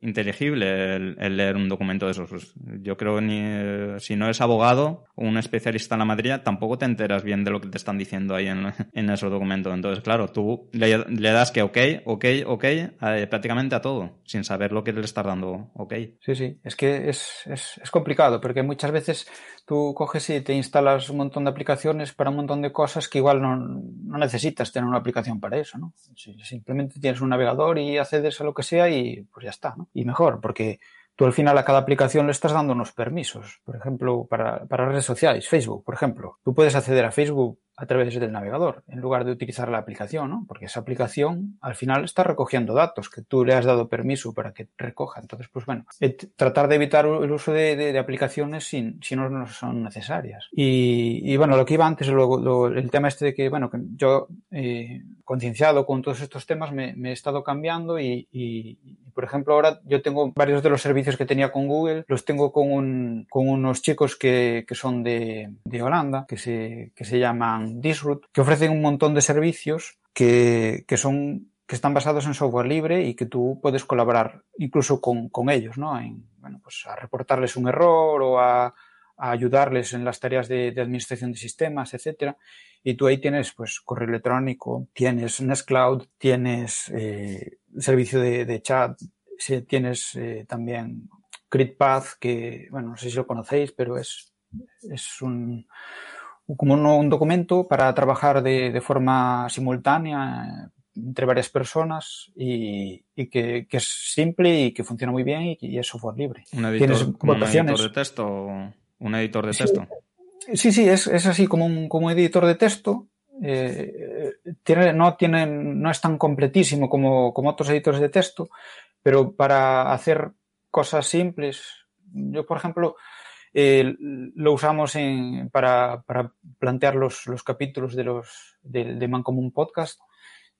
inteligible el, leer un documento de esos. Pues yo creo ni, si no eres abogado o un especialista en la materia, tampoco te enteras bien de lo que te están diciendo ahí en, en esos documentos. Entonces, claro, tú le, das que ok, ok, ok, eh, prácticamente a todo, sin saber lo que le estás dando ok. Sí, sí, es que es, es, es complicado, porque muchas veces tú coges y te instalas un montón de aplicaciones para un montón de cosas que igual no, no necesitas tener una aplicación para eso, ¿no? simplemente tienes un navegador y accedes a lo que sea y pues ya está, ¿no? Y mejor, porque tú al final a cada aplicación le estás dando unos permisos. Por ejemplo, para, para redes sociales, Facebook, por ejemplo. Tú puedes acceder a Facebook a través del navegador, en lugar de utilizar la aplicación, ¿no? Porque esa aplicación al final está recogiendo datos que tú le has dado permiso para que recoja. Entonces, pues bueno, tratar de evitar el uso de, de, aplicaciones si, si no, no, son necesarias. Y, y, bueno, lo que iba antes, luego el tema este de que, bueno, que yo eh, concienciado con todos estos temas me, he estado cambiando y, por ejemplo, ahora yo tengo varios de los servicios que tenía con Google, los tengo con, un, con unos chicos que, que son de, Holanda, que se, que se llaman Disroot, que ofrecen un montón de servicios que, que son que están basados en software libre y que tú puedes colaborar incluso con, ellos, ¿no? En, bueno, pues a reportarles un error o a, a ayudarles en las tareas de, de, administración de sistemas, etcétera. Y tú ahí tienes, pues, correo electrónico, tienes Nextcloud, tienes eh, servicio de, de chat, tienes eh, también CritPath, que, bueno, no sé si lo conocéis, pero es, es un, como un documento para trabajar de, de forma simultánea entre varias personas y, y que, que, es simple y que funciona muy bien y, y es software libre. ¿Un editor, Tienes como votaciones. un editor de texto? ¿Un editor de texto? Sí, sí, es, es así como un, como editor de texto. Eh, tiene, no, tiene, no es tan completísimo como, como otros editores de texto, pero para hacer cosas simples, yo por ejemplo, eh, lo usamos en, para, para, plantear los, los, capítulos de los de, de Podcast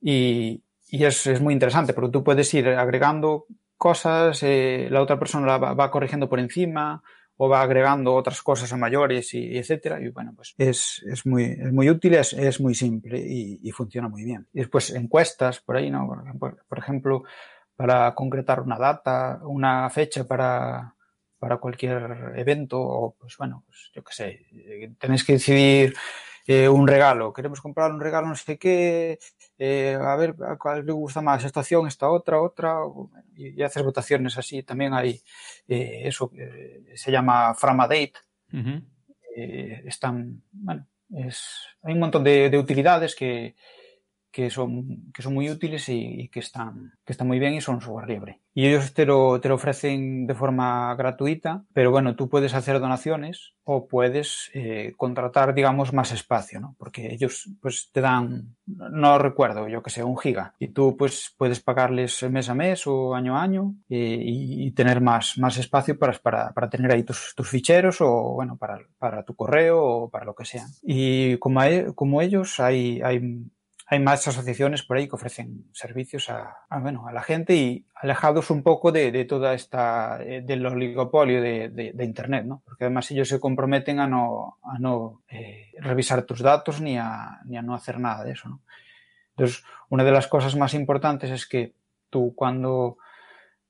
y, y es, es, muy interesante porque tú puedes ir agregando cosas, eh, la otra persona la va, va, corrigiendo por encima o va agregando otras cosas a mayores y, y etcétera y bueno pues es, es, muy, es muy útil, es, es muy simple y, y, funciona muy bien. Y después encuestas por ahí, ¿no? Por, por ejemplo, para concretar una data, una fecha para, para cualquier evento o pues bueno, pues yo qué sé, tenéis que decidir eh, un regalo, queremos comprar un regalo no sé qué, eh, a ver a cuál le gusta más, esta opción, esta otra, otra, y, y haces votaciones así, también hay eh, eso, se llama Framadate, uh -huh. están, bueno, es, hay un montón de, de utilidades que, que son, que son muy útiles y, y, que, están, que están muy bien y son software libre. Y ellos te lo, te lo ofrecen de forma gratuita, pero bueno, tú puedes hacer donaciones o puedes eh, contratar, digamos, más espacio, ¿no? Porque ellos pues te dan, no recuerdo, yo que sé, un giga. Y tú pues puedes pagarles mes a mes o año a año eh, y, tener más, más espacio para, para, para tener ahí tus, tus, ficheros o, bueno, para, para tu correo o para lo que sea. Y como, hay, como ellos hay, hay hay más asociaciones por ahí que ofrecen servicios a, bueno, a la gente y alejados un poco de, de toda esta, eh, del oligopolio de, de, de, Internet, ¿no? Porque además ellos se comprometen a no, a no eh, revisar tus datos ni a, ni a no hacer nada de eso, ¿no? Entonces, una de las cosas más importantes es que tú cuando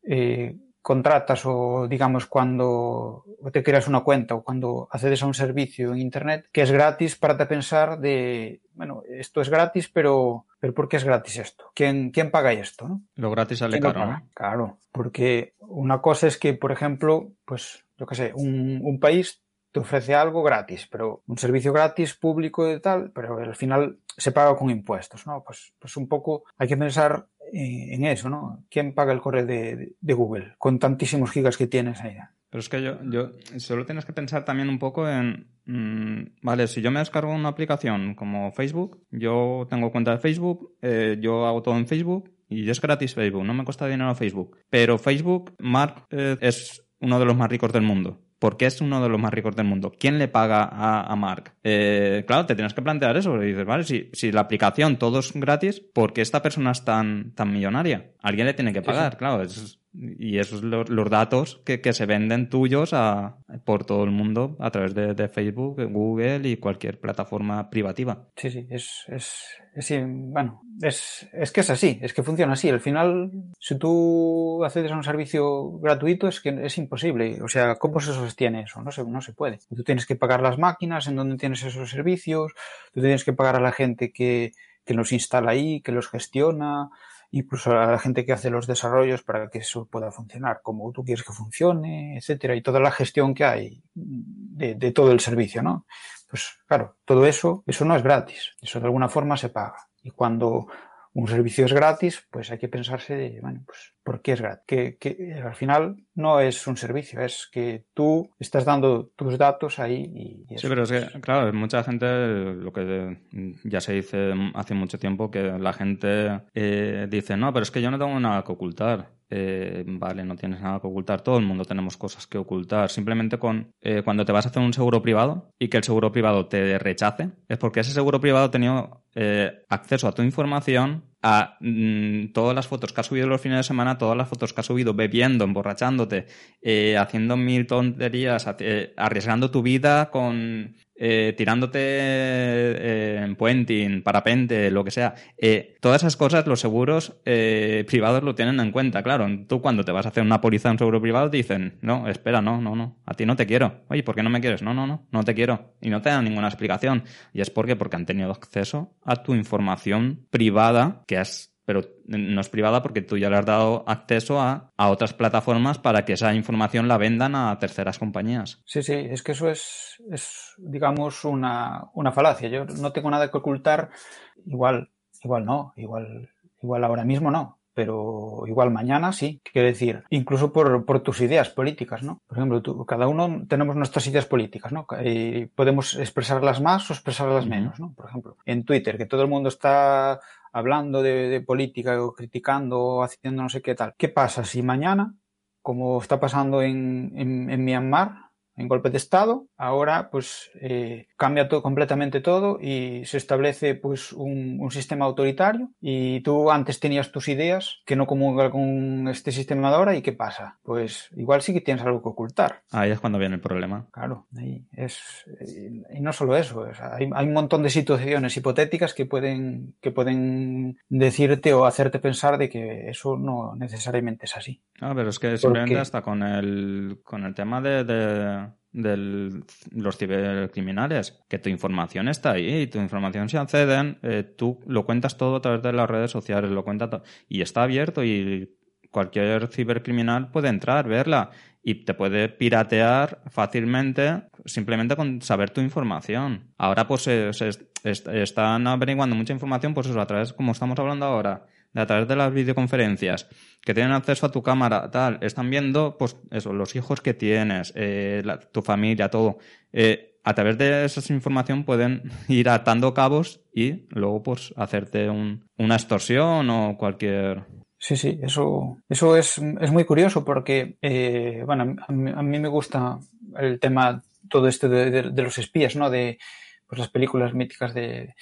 eh, contratas o digamos cuando te creas una cuenta o cuando accedes a un servicio en internet que es gratis para te pensar de bueno esto es gratis pero pero ¿por qué es gratis esto? ¿Quién, quién paga esto? ¿no? Lo gratis sale caro, ¿no? Claro, porque una cosa es que, por ejemplo, pues, yo qué sé, un, un país te ofrece algo gratis, pero un servicio gratis público y tal, pero al final se paga con impuestos, ¿no? Pues, pues un poco hay que pensar en eso, ¿no? ¿Quién paga el correo de, de Google con tantísimos gigas que tienes ahí? Pero es que yo, yo solo tienes que pensar también un poco en, mmm, vale, si yo me descargo una aplicación como Facebook, yo tengo cuenta de Facebook, eh, yo hago todo en Facebook y es gratis Facebook, no me cuesta dinero Facebook. Pero Facebook, Mark eh, es uno de los más ricos del mundo. ¿Por qué es uno de los más ricos del mundo? ¿Quién le paga a, a Mark? Eh, claro, te tienes que plantear eso. Y dices, vale, si, si, la aplicación todo es gratis, ¿por qué esta persona es tan, tan millonaria? Alguien le tiene que pagar, sí, sí. claro. Es, y esos los datos que, que, se venden tuyos a, por todo el mundo a través de, de, Facebook, Google y cualquier plataforma privativa. Sí, sí, es, es, es bueno, es, es que es así, es que funciona así. Al final, si tú accedes a un servicio gratuito, es que es imposible. O sea, ¿cómo se sostiene eso? No se, no se puede. Tú tienes que pagar las máquinas en donde tienes esos servicios, tú tienes que pagar a la gente que, que los instala ahí, que los gestiona, incluso a la gente que hace los desarrollos para que eso pueda funcionar como tú quieres que funcione, etcétera, y toda la gestión que hay de, de, todo el servicio, ¿no? Pues claro, todo eso, eso no es gratis, eso de alguna forma se paga. Y cuando un servicio es gratis, pues hay que pensarse, bueno, pues, ¿por qué es gratis? Que, que, al final no es un servicio, es que tú estás dando tus datos ahí y, Sí, pero es que, claro, mucha gente, lo que ya se dice hace mucho tiempo, que la gente eh, dice, no, pero es que yo no tengo nada que ocultar. Eh, vale, no tienes nada que ocultar, todo el mundo tenemos cosas que ocultar. Simplemente con eh, cuando te vas a hacer un seguro privado y que el seguro privado te rechace, es porque ese seguro privado ha tenido eh, acceso a tu información, a mmm, todas las fotos que has subido los fines de semana, todas las fotos que has subido bebiendo, emborrachándote, eh, haciendo mil tonterías, eh, arriesgando tu vida con eh, tirándote eh, en puenting, parapente, lo que sea. Todas esas cosas los seguros privados lo tienen en cuenta, claro. Tú cuando te vas a hacer una póliza en un seguro privado dicen, no, espera, no, no, no, a ti no te quiero. Oye, ¿por qué no me quieres? No, no, no, no te quiero. Y no te dan ninguna explicación. Y es porque, porque han tenido acceso a tu información privada que has pero no es privada porque tú ya le has dado acceso a, a, otras plataformas para que esa información la vendan a terceras compañías. Sí, sí, es que eso es, es digamos, una, una falacia. Yo no tengo nada que ocultar, igual, igual no, igual, igual ahora mismo no, pero igual mañana sí. Quiero decir, incluso por, por tus ideas políticas, ¿no? Por ejemplo, tú, cada uno tenemos nuestras ideas políticas, ¿no? Y podemos expresarlas más o expresarlas menos, ¿no? Por ejemplo, en Twitter, que todo el mundo está hablando de, de, política o criticando o haciendo no sé qué tal. ¿Qué pasa si mañana, como está pasando en, en, en Myanmar, en golpe de Estado, ahora pues eh, cambia todo, completamente todo y se establece pues un, un, sistema autoritario y tú antes tenías tus ideas que no comulgan con este sistema de ahora y ¿qué pasa? Pues igual sí que tienes algo que ocultar. Ahí es cuando viene el problema. Claro, ahí es y no solo eso, o sea, hay, hay, un montón de situaciones hipotéticas que pueden que pueden decirte o hacerte pensar de que eso no necesariamente es así. Ah, pero es que simplemente Porque... hasta con el con el tema de, de de los cibercriminales, que tu información está ahí y tu información si acceden, eh, tú lo cuentas todo a través de las redes sociales, lo cuenta y está abierto y cualquier cibercriminal puede entrar, verla y te puede piratear fácilmente simplemente con saber tu información. Ahora pues se, se est están averiguando mucha información pues eso a través, como estamos hablando ahora, de a través de las videoconferencias, que tienen acceso a tu cámara, tal, están viendo, pues eso, los hijos que tienes, eh, la, tu familia, todo. Eh, a través de esa información pueden ir atando cabos y luego, pues, hacerte un, una extorsión o cualquier. Sí, sí, eso, eso es, es muy curioso porque, eh, bueno, a mí, a me gusta el tema, todo esto de, de, de los espías, ¿no? De pues, las películas míticas de,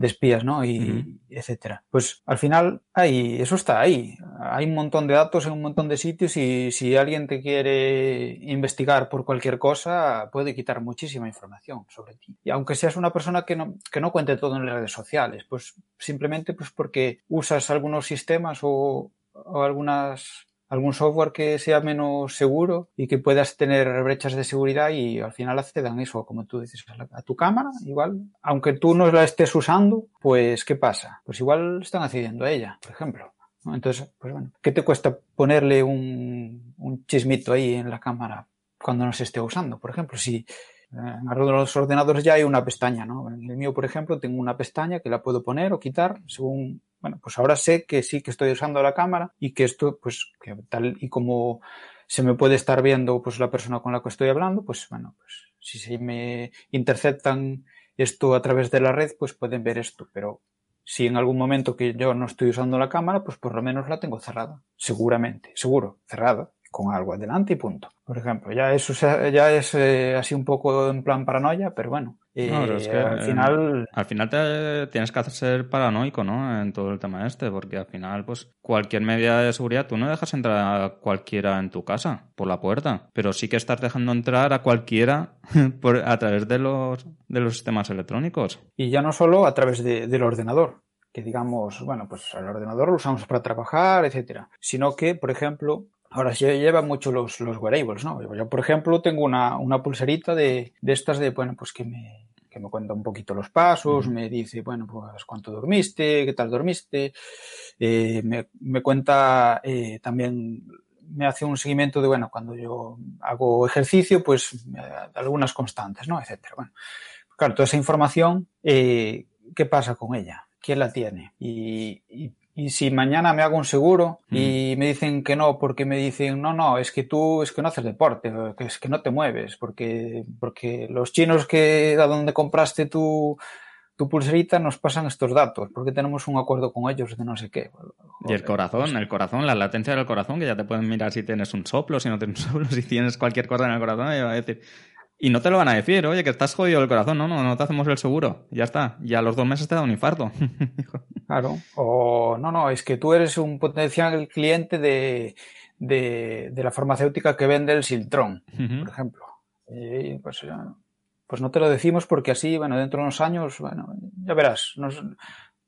de espías, ¿no? Y uh -huh. etcétera. Pues al final, ahí, eso está ahí. hay un montón de datos en un montón de sitios y si alguien te quiere investigar por cualquier cosa, puede quitar muchísima información sobre ti. Y aunque seas una persona que no, que no cuente todo en las redes sociales, pues simplemente pues porque usas algunos sistemas o, o algunas algún software que sea menos seguro y que puedas tener brechas de seguridad y al final accedan eso, como tú dices, a, tu cámara, igual, aunque tú no la estés usando, pues ¿qué pasa? Pues igual están accediendo a ella, por ejemplo. Entonces, pues bueno, ¿qué te cuesta ponerle un, un chismito ahí en la cámara cuando no se esté usando? Por ejemplo, si en los ordenadores ya hay una pestaña, ¿no? En el mío, por ejemplo, tengo una pestaña que la puedo poner o quitar según bueno, pues ahora sé que sí que estoy usando la cámara y que esto, pues, que tal y como se me puede estar viendo pues la persona con la que estoy hablando, pues bueno, pues si se me interceptan esto a través de la red, pues pueden ver esto, pero si en algún momento que yo no estoy usando la cámara, pues por lo menos la tengo cerrada, seguramente, seguro, cerrada, con algo adelante y punto. Por ejemplo, ya eso ya es eh, así un poco en plan paranoia, pero bueno, eh, al final... al final te tienes que ser paranoico, ¿no? En todo el tema este, porque al final, pues, cualquier medida de seguridad, tú no dejas entrar a cualquiera en tu casa por la puerta, pero sí que estás dejando entrar a cualquiera por, a través de los, de los sistemas electrónicos. Y ya no solo a través del ordenador, que digamos, bueno, pues el ordenador lo usamos para trabajar, etcétera, sino que, por ejemplo, Ahora se llevan mucho los, los wearables, ¿no? Yo, por ejemplo, tengo una, una pulserita de, de, estas de, bueno, pues que me, que me cuenta un poquito los pasos, me dice, bueno, pues cuánto dormiste, qué tal dormiste, eh, me, me, cuenta eh, también, me hace un seguimiento de, bueno, cuando yo hago ejercicio, pues algunas constantes, ¿no? Etcétera. Bueno, claro, toda esa información, eh, ¿qué pasa con ella? ¿Quién la tiene? Y, y y si mañana me hago un seguro y me dicen que no, porque me dicen, no, no, es que tú es que no haces deporte, que es que no te mueves, porque, porque los chinos que a donde compraste tu, tu pulserita nos pasan estos datos, porque tenemos un acuerdo con ellos de no sé qué. y el corazón, el corazón, la latencia del corazón, que ya te pueden mirar si tienes un soplo, si no tienes un soplo, si tienes cualquier cosa en el corazón, y va a decir, y no te lo van a decir, oye, que estás jodido el corazón, no, no, no te hacemos el seguro. Ya está. Y a los dos meses te da un infarto. claro. O no, no, es que tú eres un potencial cliente de, de, de la farmacéutica que vende el Siltrón, por ejemplo. Y pues, pues no te lo decimos porque así, bueno, dentro de unos años, bueno, ya verás, nos,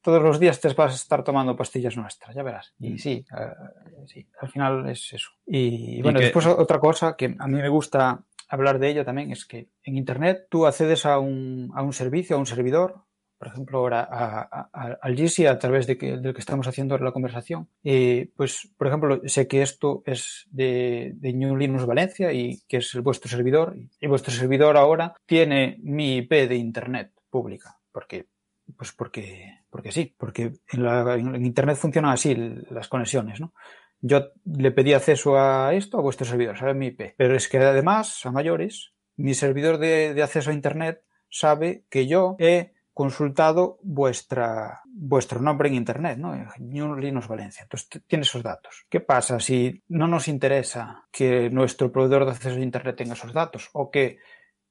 todos los días te vas a estar tomando pastillas nuestras, ya verás. Y mm. sí, uh, sí al final es eso. Y, bueno, ¿Y después otra cosa que a mí me gusta hablar de ello también es que en Internet tú accedes a un, a un servicio, a un servidor, por ejemplo, ahora a, a, al GC a través del que estamos haciendo ahora la conversación. Eh, pues, por ejemplo, sé que esto es de, de New Linux Valencia y que es vuestro servidor. Y vuestro servidor ahora tiene mi IP de Internet pública. Porque, pues porque, porque sí, porque en, en Internet funcionan así las conexiones, ¿no? Yo le pedí acceso a esto, a vuestro servidor, sabe mi IP. Pero es que además, a mayores, mi servidor de, acceso a Internet sabe que yo he consultado vuestra, vuestro nombre en Internet, ¿no? New Linux Valencia. Entonces tiene esos datos. ¿Qué pasa si no nos interesa que nuestro proveedor de acceso a Internet tenga esos datos o que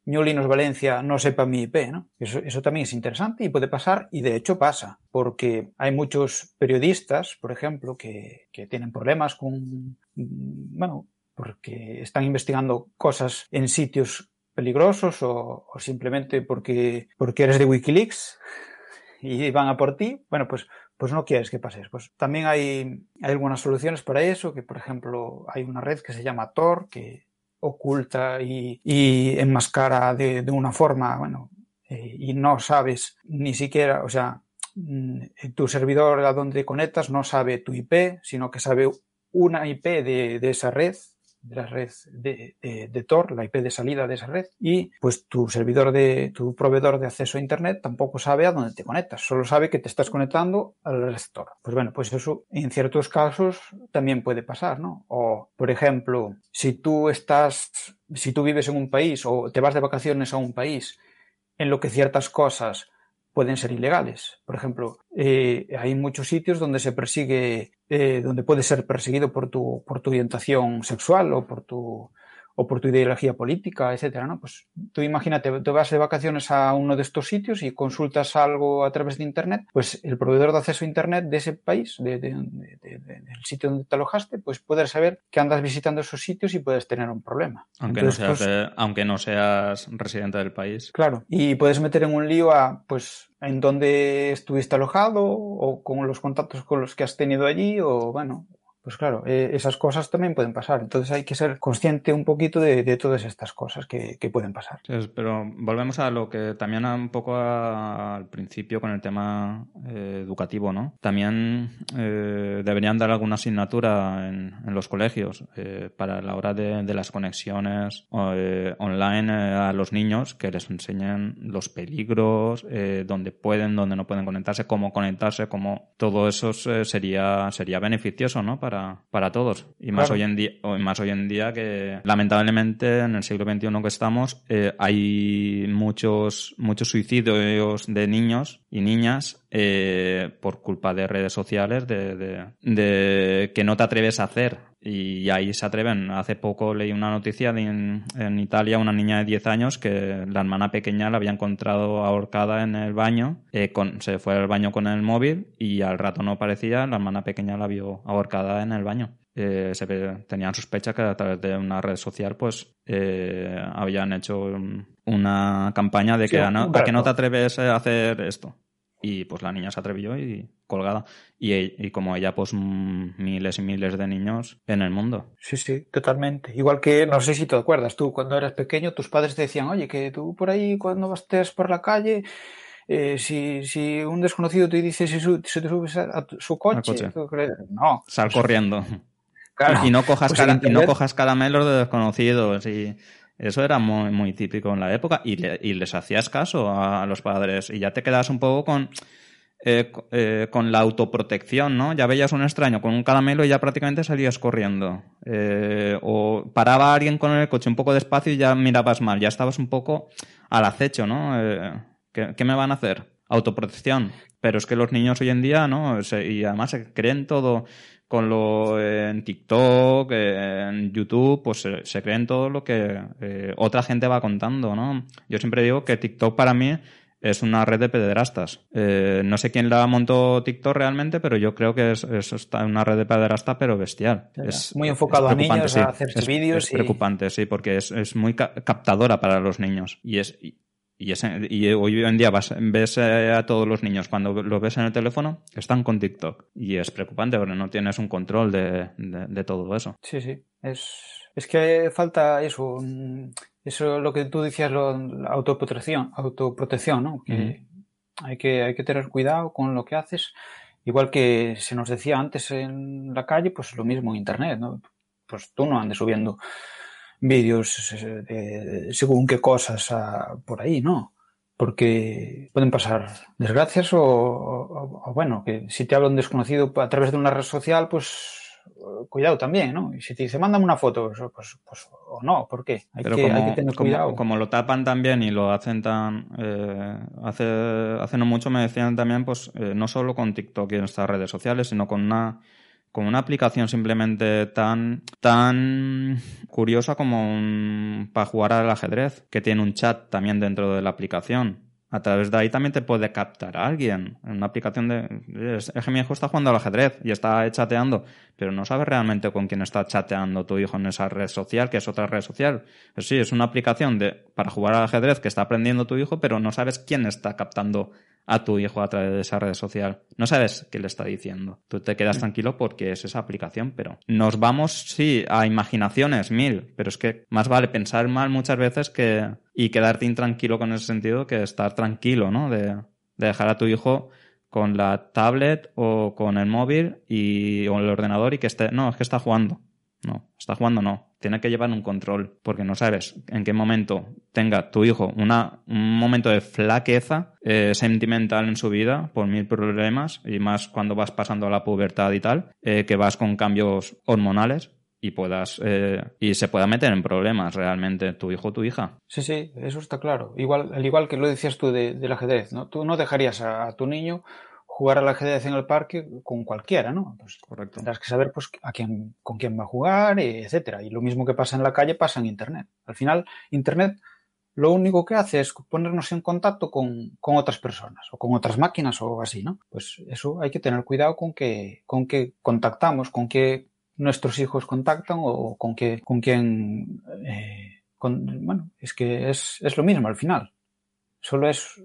New Valencia no sepa mi IP, ¿no? Eso, también es interesante y puede pasar, y de hecho pasa, porque hay muchos periodistas, por ejemplo, que, tienen problemas con, bueno, porque están investigando cosas en sitios peligrosos o, o simplemente porque, porque eres de Wikileaks y van a por ti, bueno, pues, pues no quieres que pases. Pues también hay, hay algunas soluciones para eso, que por ejemplo hay una red que se llama Tor, que oculta y, y enmascara de, de, una forma, bueno, eh, y no sabes ni siquiera, o sea, mm, tu servidor a donde conectas no sabe tu IP, sino que sabe una IP de, de esa red de la red de, Tor, la IP de salida de esa red, y pues tu servidor de, tu proveedor de acceso a Internet tampoco sabe a dónde te conectas, solo sabe que te estás conectando al red Tor. Pues bueno, pues eso en ciertos casos también puede pasar, ¿no? O, por ejemplo, si tú estás, si tú vives en un país o te vas de vacaciones a un país en lo que ciertas cosas pueden ser ilegales. Por ejemplo, eh, hay muchos sitios donde se persigue, eh, donde puedes ser perseguido por tu, por tu orientación sexual o por tu, o por tu ideología política, etcétera, ¿no? Pues tú imagínate, te vas de vacaciones a uno de estos sitios y consultas algo a través de Internet, pues el proveedor de acceso a Internet de ese país, de, del sitio donde te alojaste, pues puedes saber que andas visitando esos sitios y puedes tener un problema. Aunque, no, seas pues aunque no seas residente del país. Claro, y puedes meter en un lío a, pues, en dónde estuviste alojado o con los contactos con los que has tenido allí o, bueno, pues claro, eh, esas cosas también pueden pasar. Entonces hay que ser consciente un poquito de, todas estas cosas que, pueden pasar. pero volvemos a lo que también un poco al principio con el tema eh, educativo, ¿no? También eh, deberían dar alguna asignatura en, los colegios para la hora de, las conexiones online a los niños, que les enseñen los peligros, dónde pueden, dónde no pueden conectarse, cómo conectarse, cómo todo eso sería, sería beneficioso, ¿no? para, todos. Y más, hoy en día, más hoy en día que lamentablemente en el siglo XXI que estamos eh, hay muchos, muchos suicidios de niños y niñas eh, por culpa de redes sociales de, de, que no te atreves a hacer y ahí se atreven. Hace poco leí una noticia de en, Italia una niña de 10 años que la hermana pequeña la había encontrado ahorcada en el baño, eh, con, se fue al baño con el móvil y al rato no parecía, la hermana pequeña la vio ahorcada en el baño. Eh, se tenían sospecha que a través de una red social pues eh, habían hecho una campaña de que a, no, a que no te atreves a hacer esto y pues la niña se atrevió y colgada. Y, y, como ella, pues miles y miles de niños en el mundo. Sí, sí, totalmente. Igual que, no sé si te acuerdas, tú cuando eras pequeño, tus padres te decían, oye, que tú por ahí cuando estés por la calle, eh, si, si un desconocido te dice si, te subes a, su coche, no. Sal corriendo. Y, no cojas, pues y no cojas caramelos de desconocidos y eso era muy, muy típico en la época y, y, les hacías caso a los padres y ya te quedas un poco con, eh, eh, con la autoprotección, ¿no? Ya veías un extraño con un caramelo y ya prácticamente salías corriendo. Eh, o paraba alguien con el coche un poco despacio y ya mirabas mal, ya estabas un poco al acecho, ¿no? ¿qué, ¿qué, me van a hacer? Autoprotección. Pero es que los niños hoy en día, ¿no? y además se creen todo con lo en TikTok, en YouTube, pues se, creen todo lo que eh, otra gente va contando, ¿no? Yo siempre digo que TikTok para mí es una red de pederastas. Eh, no sé quién la montó TikTok realmente, pero yo creo que es, una red de pederasta, pero bestial. Es muy enfocado a niños, a hacer vídeos. Es preocupante, sí, porque es, es muy captadora para los niños. Y es, y, hoy en día vas, ves eh, a todos los niños, cuando los ves en el teléfono, están con TikTok. Y es preocupante porque no tienes un control de, todo eso. Sí, sí. Es, es que falta eso. Eso lo que tú decías, lo, la autoprotección, autoprotección, ¿no? Que, hay que hay que tener cuidado con lo que haces. Igual que se nos decía antes en la calle, pues lo mismo en Internet, ¿no? Pues tú no andes subiendo vídeos eh, según qué cosas ah, por ahí, ¿no? Porque pueden pasar desgracias o, bueno, que si te habla un desconocido a través de una red social, pues cuidado también, ¿no? Y si te dice, mándame una foto, pues, pues, o no, ¿por qué? Hay, que, hay que, tener cuidado. Como, lo tapan también y lo hacen tan... Eh, hace, hace no mucho me decían también, pues, eh, no solo con TikTok y en estas redes sociales, sino con una con una aplicación simplemente tan, tan curiosa como para jugar al ajedrez, que tiene un chat también dentro de la aplicación. A través de ahí también te puede captar a alguien. En una aplicación de. Es que mi hijo está jugando al ajedrez y está chateando, pero no sabes realmente con quién está chateando tu hijo en esa red social, que es otra red social. Pues sí, es una aplicación de, para jugar al ajedrez que está aprendiendo tu hijo, pero no sabes quién está captando a tu hijo a través de esa red social. No sabes qué le está diciendo. Tú te quedas tranquilo porque es esa aplicación, pero nos vamos, sí, a imaginaciones mil, pero es que más vale pensar mal muchas veces que y quedarte intranquilo con ese sentido que estar tranquilo, ¿no? De, de dejar a tu hijo con la tablet o con el móvil y, o el ordenador y que esté, no, es que está jugando. No, está jugando no. Tiene que llevar un control porque no sabes en qué momento tenga tu hijo una, un momento de flaqueza eh, sentimental en su vida por mil problemas y más cuando vas pasando a la pubertad y tal, eh, que vas con cambios hormonales y puedas eh, y se pueda meter en problemas realmente tu hijo o tu hija. Sí, sí, eso está claro. Igual, al igual que lo decías tú del ajedrez, ¿no? Tú no dejarías a tu niño jugar al ajedrez en el parque con cualquiera, ¿no? Pues Correcto. tendrás que saber pues, a quién, con quién va a jugar, etcétera. Y lo mismo que pasa en la calle pasa en Internet. Al final, Internet lo único que hace es ponernos en contacto con, con, otras personas o con otras máquinas o así, ¿no? Pues eso hay que tener cuidado con que, con que contactamos, con que nuestros hijos contactan o con que, con quién, eh, con, bueno, es que es, es lo mismo al final. Solo es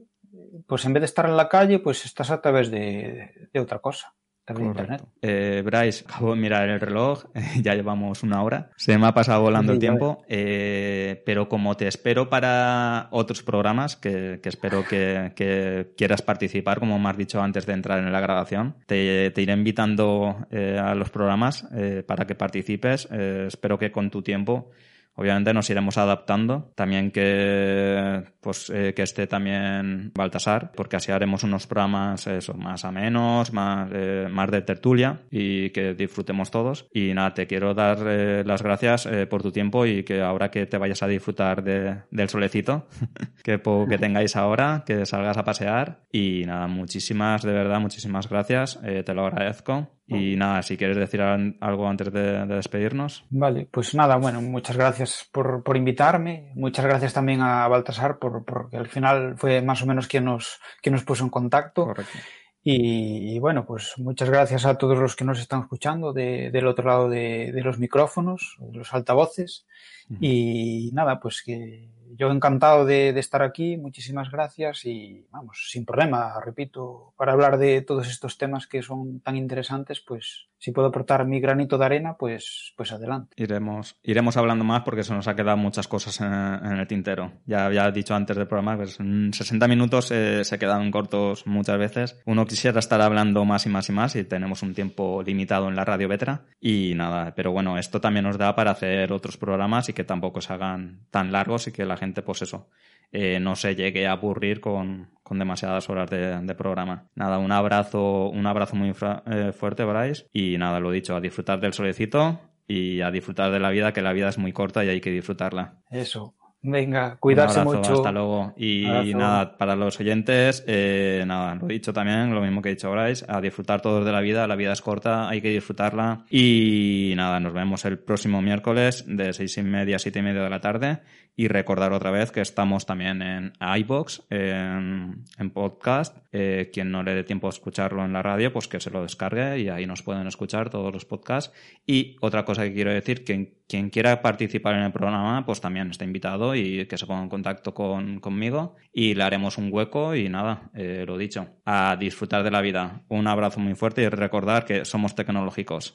pues en vez de estar en la calle, pues estás a través de, de otra cosa. Internet. Eh, Bryce, acabo de mirar el reloj, ya llevamos una hora. Se me ha pasado volando el tiempo, eh, pero como te espero para otros programas, que, que espero que, que, quieras participar, como me has dicho antes de entrar en la grabación, te, te iré invitando eh, a los programas eh, para que participes. Eh, espero que con tu tiempo Obviamente nos iremos adaptando. También que, pues, eh, que esté también Baltasar, porque así haremos unos programas eso, más amenos, más, eh, más de tertulia y que disfrutemos todos. Y nada, te quiero dar eh, las gracias eh, por tu tiempo y que ahora que te vayas a disfrutar de, del solecito que, que tengáis ahora, que salgas a pasear. Y nada, muchísimas, de verdad, muchísimas gracias. Eh, te lo agradezco. Y nada, si quieres decir algo antes de, de, despedirnos. Vale, pues nada, bueno, muchas gracias por, por invitarme. Muchas gracias también a Baltasar por, porque al final fue más o menos quien nos, quien nos puso en contacto. Correcto. Y, y, bueno, pues muchas gracias a todos los que nos están escuchando de, del otro lado de, de los micrófonos, de los altavoces. Uh -huh. Y nada, pues que yo encantado de, de, estar aquí, muchísimas gracias y vamos, sin problema, repito, para hablar de todos estos temas que son tan interesantes, pues si puedo aportar mi granito de arena, pues, pues adelante. Iremos, iremos hablando más porque se nos ha quedado muchas cosas en, en el tintero. Ya había dicho antes del programa, pues en 60 minutos eh, se quedan cortos muchas veces. Uno quisiera estar hablando más y más y más y tenemos un tiempo limitado en la radio Vetra y nada, pero bueno, esto también nos da para hacer otros programas y que tampoco se hagan tan largos y que la gente, pues eso, eh, no se llegue a aburrir con, con demasiadas horas de, de, programa. Nada, un abrazo, un abrazo muy eh, fuerte, Bryce, y nada, lo dicho, a disfrutar del solecito y a disfrutar de la vida, que la vida es muy corta y hay que disfrutarla. Eso. Venga, cuidarse un mucho. Hasta luego. Y abrazo. nada, para los oyentes, eh, nada, lo he dicho también, lo mismo que he dicho Bryce, a disfrutar todos de la vida, la vida es corta, hay que disfrutarla. Y nada, nos vemos el próximo miércoles de seis y media a siete y media de la tarde. Y recordar otra vez que estamos también en iBox, en, podcast. Eh, quien no le dé tiempo a escucharlo en la radio, pues que se lo descargue y ahí nos pueden escuchar todos los podcasts. Y otra cosa que quiero decir, que quien quiera participar en el programa, pues también está invitado y que se ponga en contacto con, conmigo y le haremos un hueco y nada, eh, lo dicho, a disfrutar de la vida. Un abrazo muy fuerte y recordar que somos tecnológicos.